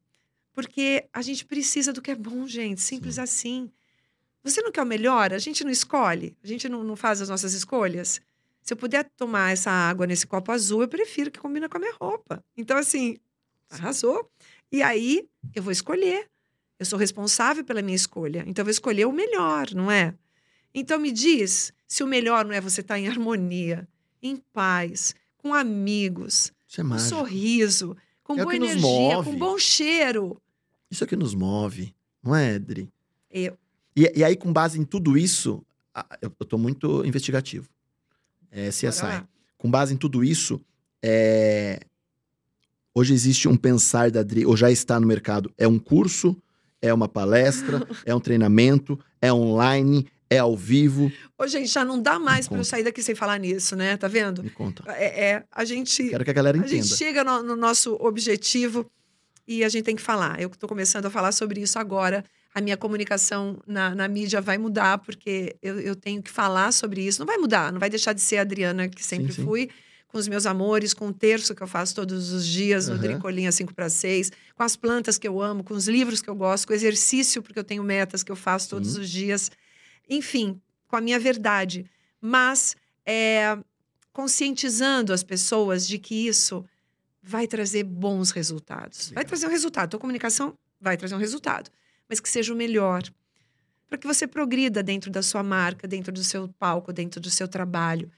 Porque a gente precisa do que é bom, gente. Simples Sim. assim. Você não quer o melhor? A gente não escolhe? A gente não, não faz as nossas escolhas? Se eu puder tomar essa água nesse copo azul, eu prefiro que combina com a minha roupa. Então, assim, arrasou. E aí, eu vou escolher. Eu sou responsável pela minha escolha. Então, eu vou escolher o melhor, não é? Então, me diz se o melhor não é você estar em harmonia, em paz, com amigos, é com sorriso, com É boa energia, com bom cheiro. Isso é que nos move, não é, Edri? Eu. E, e aí, com base em tudo isso, eu, tô muito investigativo. É, CSI. Com base em tudo isso, é, hoje existe um pensar da Adri, ou já está no mercado. É um curso, é uma palestra, (laughs) é um treinamento, é online, é ao vivo. Ô, gente, já não dá mais para eu sair daqui sem falar nisso, né? Tá vendo? Me conta. É, é, a gente Quero que a galera A entenda. gente chega no, no nosso objetivo e a gente tem que falar. Eu estou começando a falar sobre isso agora. A minha comunicação na, na mídia vai mudar, porque eu, eu tenho que falar sobre isso. Não vai mudar, não vai deixar de ser a Adriana que sempre sim. fui, com os meus amores, com o terço que eu faço todos os dias no Aham. Dricolinha 5 para 6, com as plantas que eu amo, com os livros que eu gosto, com o exercício, porque eu tenho metas que eu faço todos Sim. os dias. Enfim, com a minha verdade. Mas é, conscientizando as pessoas de que isso vai trazer bons resultados. Vai Legal. trazer um resultado. Tua comunicação vai trazer um resultado, mas que seja o melhor. Para que você progrida dentro da sua marca, dentro do seu palco, dentro do seu trabalho.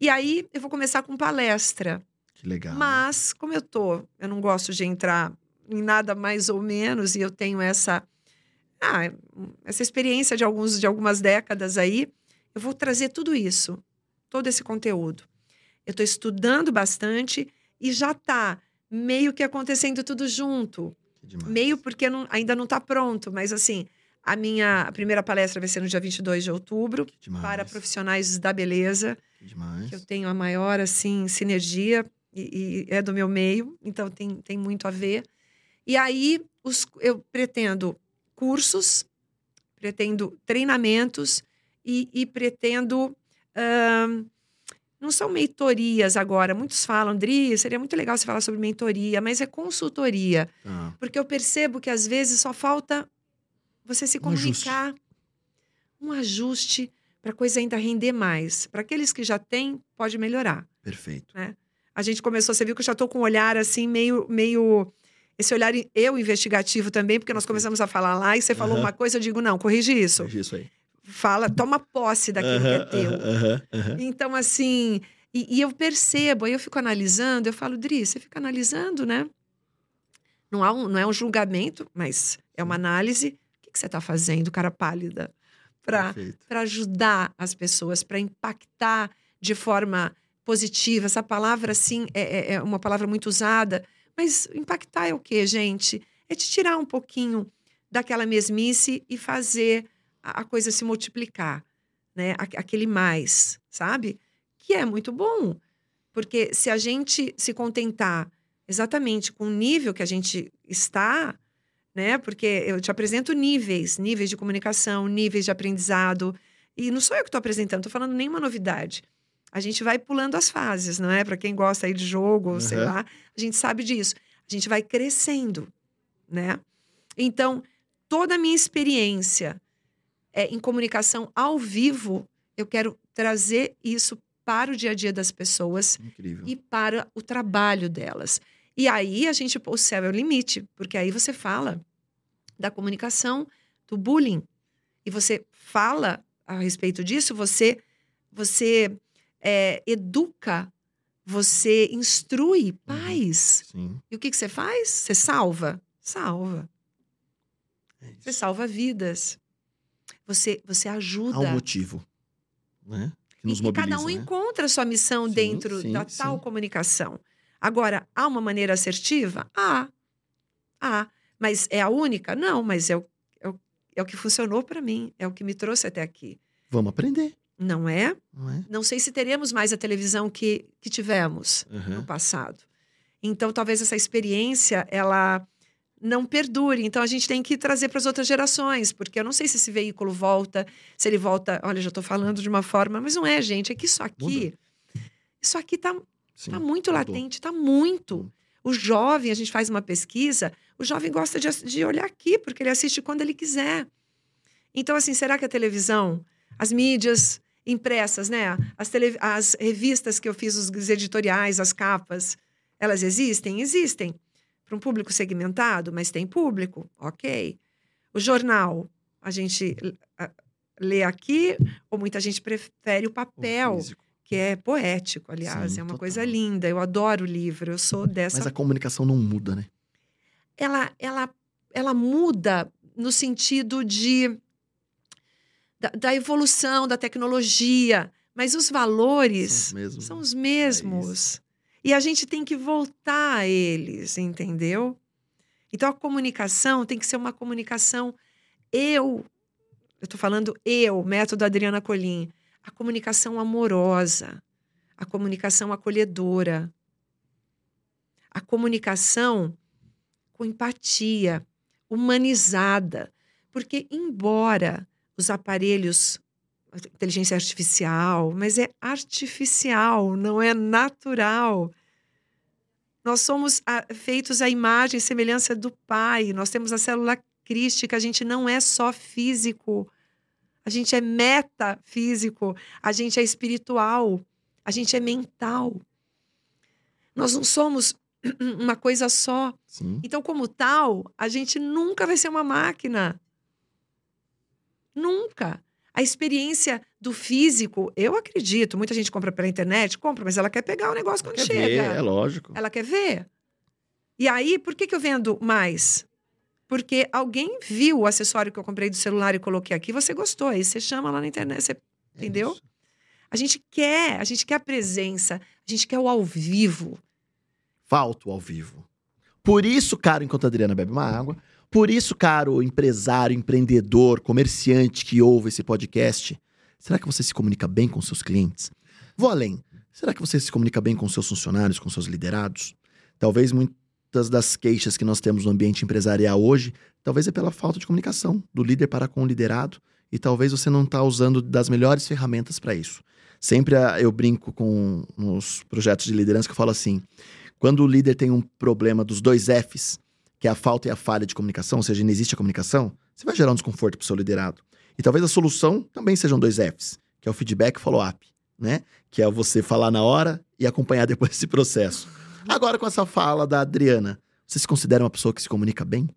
E aí eu vou começar com palestra. Que legal. Mas, como eu tô, eu não gosto de entrar em nada mais ou menos, e eu tenho essa, ah, essa experiência de, alguns, de algumas décadas aí, eu vou trazer tudo isso, todo esse conteúdo. Eu estou estudando bastante e já está meio que acontecendo tudo junto. Meio porque não- ainda não está pronto, mas assim, a minha a primeira palestra vai ser no dia 22 de outubro, para profissionais da beleza Que demais. que eu tenho a maior assim sinergia e, e é do meu meio, então tem, tem muito a ver. E aí os, eu pretendo cursos, pretendo treinamentos e, e pretendo ahn, não são mentorias agora. Muitos falam, Dri, seria muito legal você falar sobre mentoria, mas é consultoria. Tá. Porque eu percebo que às vezes só falta você se Um ajuste. comunicar. Um ajuste para a coisa ainda render mais. Para aqueles que já têm, pode melhorar. Perfeito. A gente começou, você viu que eu já estou com um olhar assim, meio. meio esse olhar eu investigativo também, porque nós começamos a falar lá e você falou Aham. uma coisa, eu digo, não, corrige isso. Corrigi Isso aí. Fala, toma posse daquilo que é teu. aham. Então, assim, e, e eu percebo, aí eu fico analisando, eu falo, Dri, você fica analisando, né? Não, há um, não é um julgamento, mas é uma análise. Que, você está fazendo, cara pálida? Para ajudar as pessoas, para impactar de forma positiva. Essa palavra, assim, é, é- é uma palavra muito usada, mas impactar é o quê, gente? É te tirar um pouquinho daquela mesmice e fazer a, a coisa se multiplicar, né? Aquele mais, sabe? Que é muito bom. Porque se a gente se contentar exatamente com o nível que a gente está, né? Porque eu te apresento níveis, níveis de comunicação, níveis de aprendizado. E não sou eu que estou apresentando, estou falando nenhuma novidade. A gente vai pulando as fases, não é? Para quem gosta aí de jogo, sei Uhum. lá, a gente sabe disso. A gente vai crescendo, né? Então, toda a minha experiência é, em comunicação ao vivo, eu quero trazer isso para o dia a dia das pessoas Incrível. e para o trabalho delas. E aí a gente, o céu é o limite, porque aí você fala da comunicação, do bullying, e você fala a respeito disso, você você é, educa, você instrui pais. Sim. E o que, que você faz? Você salva? Salva. É. Você salva vidas. Você, você ajuda. Há um motivo, né? Que nos e, mobiliza, cada um né? encontra a sua missão Sim, dentro sim, da tal sim. comunicação. Agora, há uma maneira assertiva? Há. Há. Mas é a única? Não, mas é o, é o, é o que funcionou para mim, é o que me trouxe até aqui. Vamos aprender. Não é? Não é? Não sei se teremos mais a televisão que, que tivemos Uhum. no passado. Então, talvez essa experiência, ela não perdure. Então, a gente tem que trazer para as outras gerações, porque eu não sei se esse veículo volta, se ele volta... Olha, já estou falando de uma forma, mas não é, gente. É que isso aqui... Isso aqui está tá muito latente, está muito. O jovem, a gente faz uma pesquisa, o jovem gosta de, de olhar aqui, porque ele assiste quando ele quiser. Então, assim, será que a televisão, as mídias impressas, né? As, tele- as revistas que eu fiz, os editoriais, as capas, elas existem? Existem. Para um público segmentado, mas tem público, ok. O jornal, a gente lê aqui, ou muita gente prefere o O papel físico. Que é poético, aliás, Sim, é uma total. coisa linda. Eu adoro o livro, eu sou dessa. Mas a comunicação não muda, né? Ela, ela, ela muda no sentido de da, da evolução da tecnologia, mas os valores São os mesmos. são né? os mesmos. e a gente tem que voltar a eles, entendeu? Então a comunicação tem que ser uma comunicação eu, eu estou falando eu, método Adriana Colim, a comunicação amorosa, a comunicação acolhedora, a comunicação com empatia, humanizada, porque embora os aparelhos inteligência artificial, mas é artificial, não é natural. Nós somos a, feitos à imagem e semelhança do Pai. Nós temos a célula crística. A gente não é só físico. A gente é metafísico. A gente é espiritual. A gente é mental. Nós não somos (clears throat) uma coisa só. Sim. Então, como tal, a gente nunca vai ser uma máquina. Nunca. A experiência do físico, eu acredito. Muita gente compra pela internet, compra, mas ela quer pegar o negócio quando Quer chega. ver, é lógico. Ela quer ver. E aí, por que, que eu vendo mais? Porque alguém viu o acessório que eu comprei do celular e coloquei aqui, você gostou. Aí você chama lá na internet, você entendeu? É isso. A gente quer, a gente quer a presença, a gente quer o ao vivo. Falta o ao vivo. Por isso, caro, enquanto a Adriana bebe uma água, por isso, caro empresário, empreendedor, comerciante que ouve esse podcast, será que você se comunica bem com seus clientes? Vou além. Será que você se comunica bem com seus funcionários, com seus liderados? Talvez muitas das queixas que nós temos no ambiente empresarial hoje, talvez é pela falta de comunicação do líder para com o liderado, e talvez você não está usando das melhores ferramentas para isso. Sempre ah, eu brinco com nos projetos de liderança que eu falo assim: quando o líder tem um problema dos dois Fs, que é a falta e a falha de comunicação, ou seja, não existe a comunicação, você vai gerar um desconforto para o seu liderado. E talvez a solução também sejam dois Fs, que é o feedback e follow-up, né? Que é você falar na hora e acompanhar (laughs) depois esse processo. Agora, com essa fala da Adriana, você se considera uma pessoa que se comunica bem?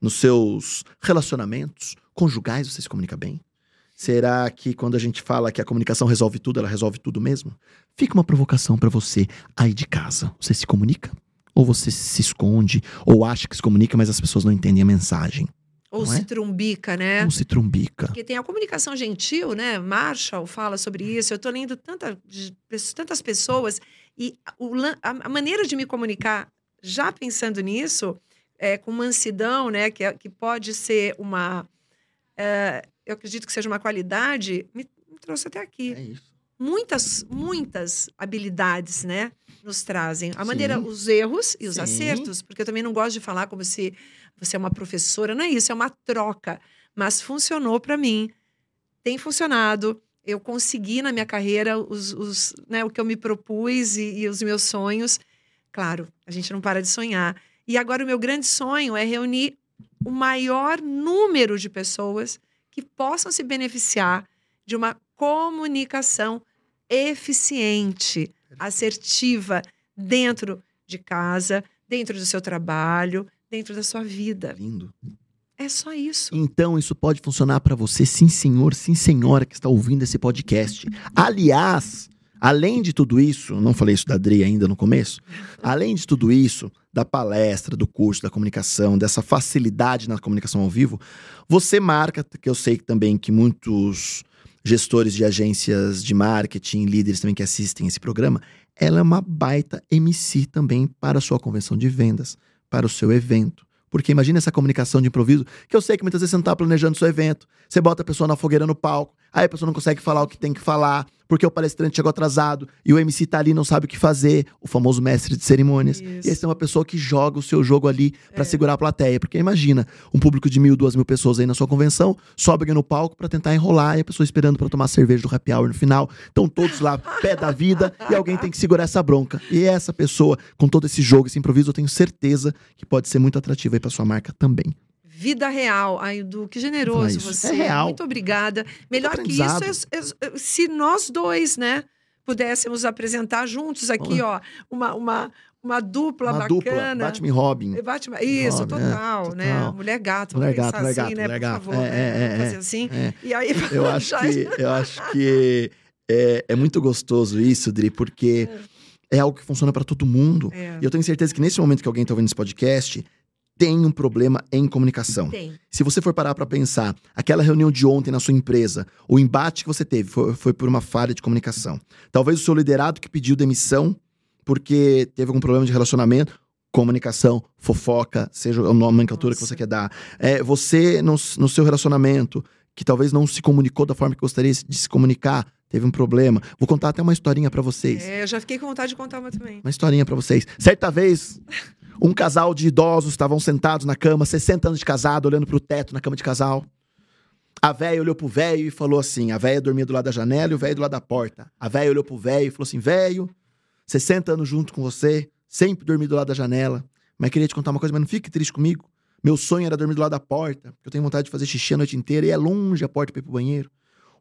Nos seus relacionamentos conjugais, você se comunica bem? Será que quando a gente fala que a comunicação resolve tudo, ela resolve tudo mesmo? Fica uma provocação para você aí de casa. Você se comunica? Ou você se esconde? Ou acha que se comunica, mas as pessoas não entendem a mensagem? Ou Não se é? trumbica, né? Ou se trumbica? Porque tem a comunicação gentil, né? Marshall fala sobre isso. Eu tô lendo tanta, tantas pessoas e o a maneira de me comunicar, já pensando nisso, é, com mansidão, né? Que, é- que pode ser uma. é, eu acredito que seja uma qualidade, me, me trouxe até aqui. É isso. Muitas, muitas habilidades, né? Nos trazem. A maneira, Sim. os erros e os Sim. acertos, porque eu também não gosto de falar como se você é uma professora, não é isso, é uma troca. Mas funcionou para mim, tem funcionado. Eu consegui na minha carreira os, os, né, o que eu me propus e, e os meus sonhos. Claro, a gente não para de sonhar. E agora o meu grande sonho é reunir o maior número de pessoas que possam se beneficiar de uma comunicação eficiente, assertiva, dentro de casa, dentro do seu trabalho, dentro da sua vida. Lindo. É só isso. Então, isso pode funcionar para você, sim, senhor, sim, senhora que está ouvindo esse podcast. Aliás, além de tudo isso, não falei isso da Adri ainda no começo, além de tudo isso, da palestra, do curso, da comunicação, dessa facilidade na comunicação ao vivo, você marca, que eu sei também que muitos gestores de agências de marketing, líderes também que assistem esse programa, ela é uma baita MC também para a sua convenção de vendas, para o seu evento. Porque imagina essa comunicação de improviso, que eu sei que muitas vezes você não está planejando seu evento. Você bota a pessoa na fogueira no palco, aí a pessoa não consegue falar o que tem que falar, porque o palestrante chegou atrasado e o MC tá ali não sabe o que fazer, o famoso mestre de cerimônias. Isso. E você é uma pessoa que joga o seu jogo ali para é. segurar a plateia. Porque imagina, um público de mil, duas mil pessoas aí na sua convenção, sobe no palco para tentar enrolar e a pessoa esperando para tomar cerveja do happy hour no final. Então todos lá, pé da vida, e alguém tem que segurar essa bronca. E essa pessoa, com todo esse jogo, esse improviso, eu tenho certeza que pode ser muito atrativa aí pra sua marca também vida real. Ai, Du, que generoso você. É real. Muito obrigada. Melhor que isso é, é, se nós dois, né, pudéssemos apresentar juntos aqui, ó, uma, uma, uma dupla uma bacana. Dupla, Batman e Robin. É, Batman, isso, Robin, total, é, né? Total. Mulher gato, mulher gato, mulher assim, gato, né? Mulher gato. Por favor, é, né? é, fazer assim. É. E aí, eu (laughs) acho que eu acho que é, é muito gostoso isso, Dri, porque é, algo que funciona para todo mundo. E eu tenho certeza que nesse momento que alguém está ouvindo esse podcast, tem um problema em comunicação. Tem. Se você for parar para pensar, aquela reunião de ontem na sua empresa, o embate que você teve foi, foi, por uma falha de comunicação. Talvez o seu liderado que pediu demissão porque teve algum problema de relacionamento, comunicação, fofoca, seja a nomenclatura Nossa. que você quer dar. É, você, no, no seu relacionamento, que talvez não se comunicou da forma que gostaria de se comunicar, teve um problema. Vou contar até uma historinha para vocês. É, eu já fiquei com vontade de contar uma também. Uma historinha para vocês. Certa vez, (laughs) um casal de idosos estavam sentados na cama, 60 anos de casado, olhando pro teto na cama de casal. A véia olhou pro velho e falou assim: a véia dormia do lado da janela e o velho do lado da porta. A véia olhou pro velho e falou assim: velho, 60 anos junto com você, sempre dormi do lado da janela. Mas queria te contar uma coisa, mas não fique triste comigo. Meu sonho era dormir do lado da porta, porque eu tenho vontade de fazer xixi a noite inteira e é longe a porta pra ir pro banheiro.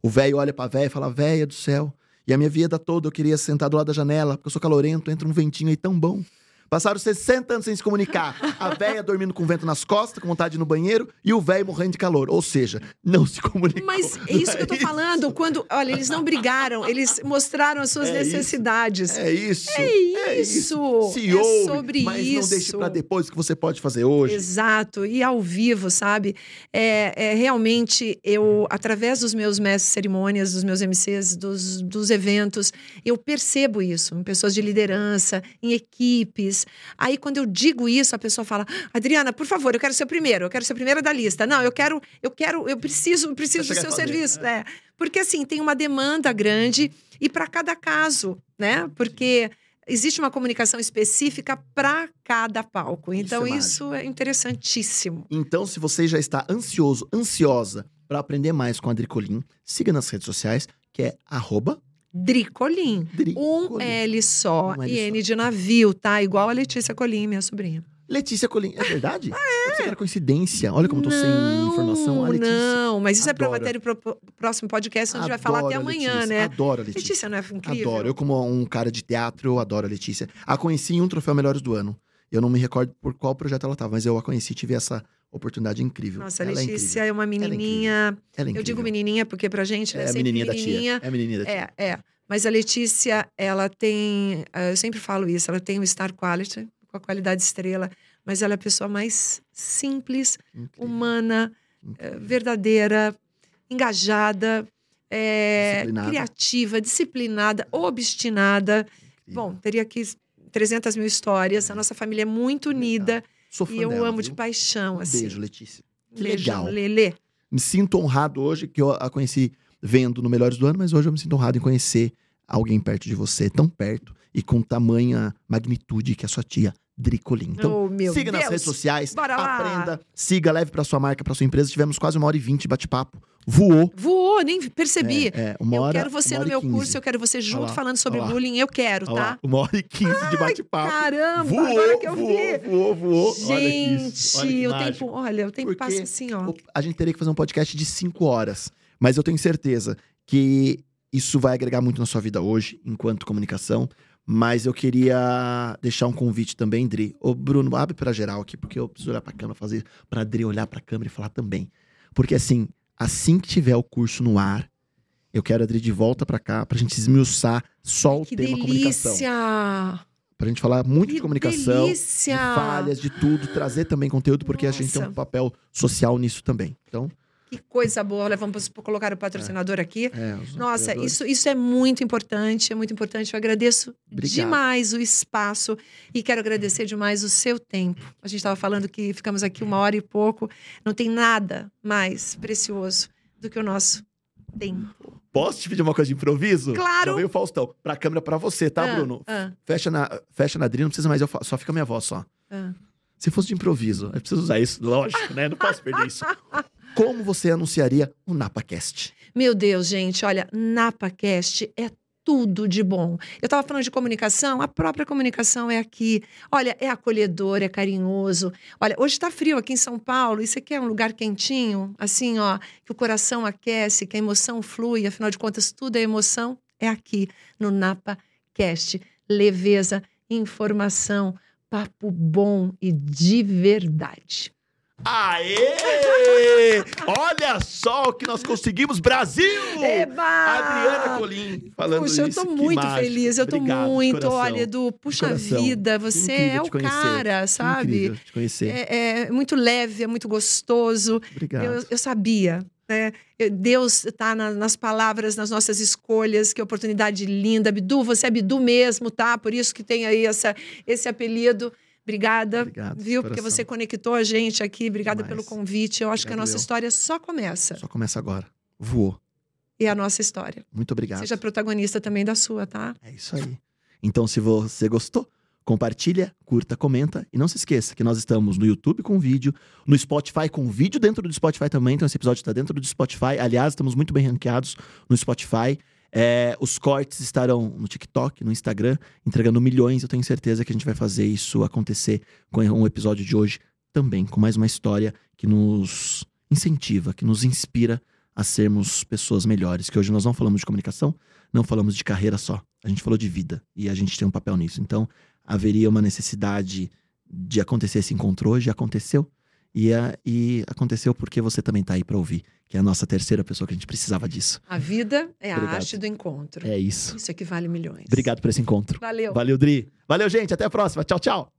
O velho olha pra véia e fala: véia do céu. E a minha vida toda eu queria sentar do lado da janela, porque eu sou calorento, entra um ventinho aí tão bom. Passaram 60 anos sem se comunicar. A véia dormindo com vento nas costas, com vontade no banheiro, e o velho morrendo de calor. Ou seja, não se comunicou. Mas é isso que eu tô falando. Quando, olha, eles não brigaram, eles mostraram as suas é necessidades. Isso. É isso. É, é isso. Se é ouve, sobre mas isso. Não deixe para depois o que você pode fazer hoje. Exato. E ao vivo, sabe? É, é realmente eu, através dos meus mestres cerimônias, dos meus MCs, dos, dos eventos, eu percebo isso em pessoas de liderança, em equipes Aí, quando eu digo isso, a pessoa fala: Adriana, por favor, eu quero ser o primeiro, eu quero ser a primeira da lista. Não, eu quero, eu quero, eu preciso, preciso do seu serviço. Né? É. Porque assim, tem uma demanda grande e para cada caso, né? Porque existe uma comunicação específica para cada palco. Então, isso é, isso é, interessantíssimo. Então, se você já está ansioso, ansiosa para aprender mais com a Dricolim, siga nas redes sociais, que é arroba Dricolim. Um L só um L e N só. de navio, tá? Igual a Letícia Colim, minha sobrinha. Letícia Colim, é verdade? Ah, é. era coincidência. Olha como eu tô sem informação. Ah, não, mas isso Adoro. é pra matéria pro próximo podcast, onde a gente vai falar até amanhã, Letícia. né? Adoro a Letícia. Letícia não é incrível? Adoro. Eu, como um cara de teatro, eu adoro a Letícia. A conheci em um troféu Melhores do Ano. Eu não me recordo por qual projeto ela estava, mas eu a conheci, tive essa oportunidade incrível. Nossa, a é Letícia é, é, uma menininha. Ela é eu digo menininha porque pra gente é, é a menininha, menininha da tia. É menininha da tia. É, é. Mas a Letícia, ela tem, eh, eu sempre falo isso, ela tem um star quality, com a qualidade estrela, mas ela é a pessoa mais simples, Incrível. humana, eh, Incrível. verdadeira, engajada, é, disciplinada. criativa, disciplinada, obstinada. Incrível. Bom, teria aqui 300 mil histórias. A nossa família é muito unida. Sou fã e eu dela, amo viu? de paixão. Um assim. beijo, Letícia. Legal. Lelê. Me sinto honrado hoje que eu a conheci vendo no Melhores do Ano, mas hoje eu me sinto honrado em conhecer alguém perto de você, tão perto e com tamanha magnitude que a sua tia Dricolim. Então, oh, siga Deus. nas redes sociais, aprenda, siga, leve para sua marca, para sua empresa. Tivemos quase uma hora e vinte de bate-papo. Voou. Voou, nem percebi. É, é, uma hora, eu quero você no meu 15. curso, eu quero você junto lá, falando sobre bullying. Eu quero, tá? Uma hora e quinze de bate-papo. Caramba, voou, agora que eu voou, vi. Voou, voou, Gente, olha o tempo, olha, o tempo Porque passa assim, ó. A gente teria que fazer um podcast de cinco horas. Mas eu tenho certeza que isso vai agregar muito na sua vida hoje, enquanto comunicação. Mas eu queria deixar um convite também, Dri. Ô, Bruno, abre pra geral aqui, porque eu preciso olhar pra câmera, fazer pra Dri olhar pra câmera e falar também. Porque assim, assim que tiver o curso no ar, eu quero a Dri de volta pra cá, pra gente esmiuçar só o que tema delícia. comunicação. Pra gente falar muito que de comunicação, delícia. de falhas, de tudo, trazer também conteúdo, porque Nossa. a gente tem um papel social nisso também. Então, Que coisa boa. Olha, vamos colocar o patrocinador aqui. É, os Nossa, isso, isso é muito importante, é muito importante. Eu agradeço Obrigado. demais o espaço e quero agradecer demais o seu tempo. A gente estava falando que ficamos aqui uma hora e pouco. Não tem nada mais precioso do que o nosso tempo. Posso te pedir uma coisa de improviso? Claro. Já veio o Faustão. Pra câmera pra você, tá, Ah, Bruno? ah, Fecha na, fecha na Adri, não precisa mais, eu só fica a minha voz só. ah. Se fosse de improviso, eu preciso usar isso, lógico, né? Não posso perder isso. (laughs) Como você anunciaria o NapaCast? Meu Deus, gente, olha, NapaCast é tudo de bom. Eu estava falando de comunicação, a própria comunicação é aqui. Olha, é acolhedor, é carinhoso. Olha, hoje está frio aqui em São Paulo, e você quer um lugar quentinho, assim, ó, que o coração aquece, que a emoção flui, afinal de contas, tudo é emoção, é aqui no NapaCast. Leveza, informação, papo bom e de verdade. Aê! Olha só o que nós conseguimos, Brasil! Eba! Adriana Colim falando Puxa, eu isso. tô que muito mágico. feliz, eu tô Obrigado, muito. coração. Olha, Edu, puxa coração. vida, você Incrível é o conhecer. cara, sabe? Incrível te conhecer. É, é muito leve, é muito gostoso. Obrigado. Eu, eu sabia. Né? Eu- Deus está nas palavras, nas nossas escolhas, que oportunidade linda. Abdu, você é Abdu mesmo, tá? Por isso que tem aí essa, esse apelido. Obrigada, Obrigado, viu? Porque você conectou a gente aqui. Obrigada Demais. pelo convite. Eu acho que a Obrigado, nossa eu. história só começa. Só começa agora. Voou. E a nossa história. Muito obrigado. Seja protagonista também da sua, tá? É isso aí. Então, se você gostou, compartilha, curta, comenta. E não se esqueça que nós estamos no YouTube com vídeo, no Spotify com vídeo dentro do Spotify também. Então, esse episódio está dentro do Spotify. Aliás, estamos muito bem ranqueados no Spotify. É, os cortes estarão no TikTok, no Instagram, entregando milhões. Eu tenho certeza que a gente vai fazer isso acontecer com um episódio de hoje também, com mais uma história que nos incentiva, que nos inspira a sermos pessoas melhores. Que hoje nós não falamos de comunicação, não falamos de carreira só. A gente falou de vida e a gente tem um papel nisso. Então, haveria uma necessidade de acontecer esse encontro hoje, aconteceu. E, a- e aconteceu porque você também tá aí para ouvir, que é a nossa terceira pessoa que a gente precisava disso. A vida é a arte do encontro. É isso. Isso aqui vale milhões. Obrigado por esse encontro. Valeu. Valeu, Dri. Valeu, gente. Até a próxima. Tchau, tchau.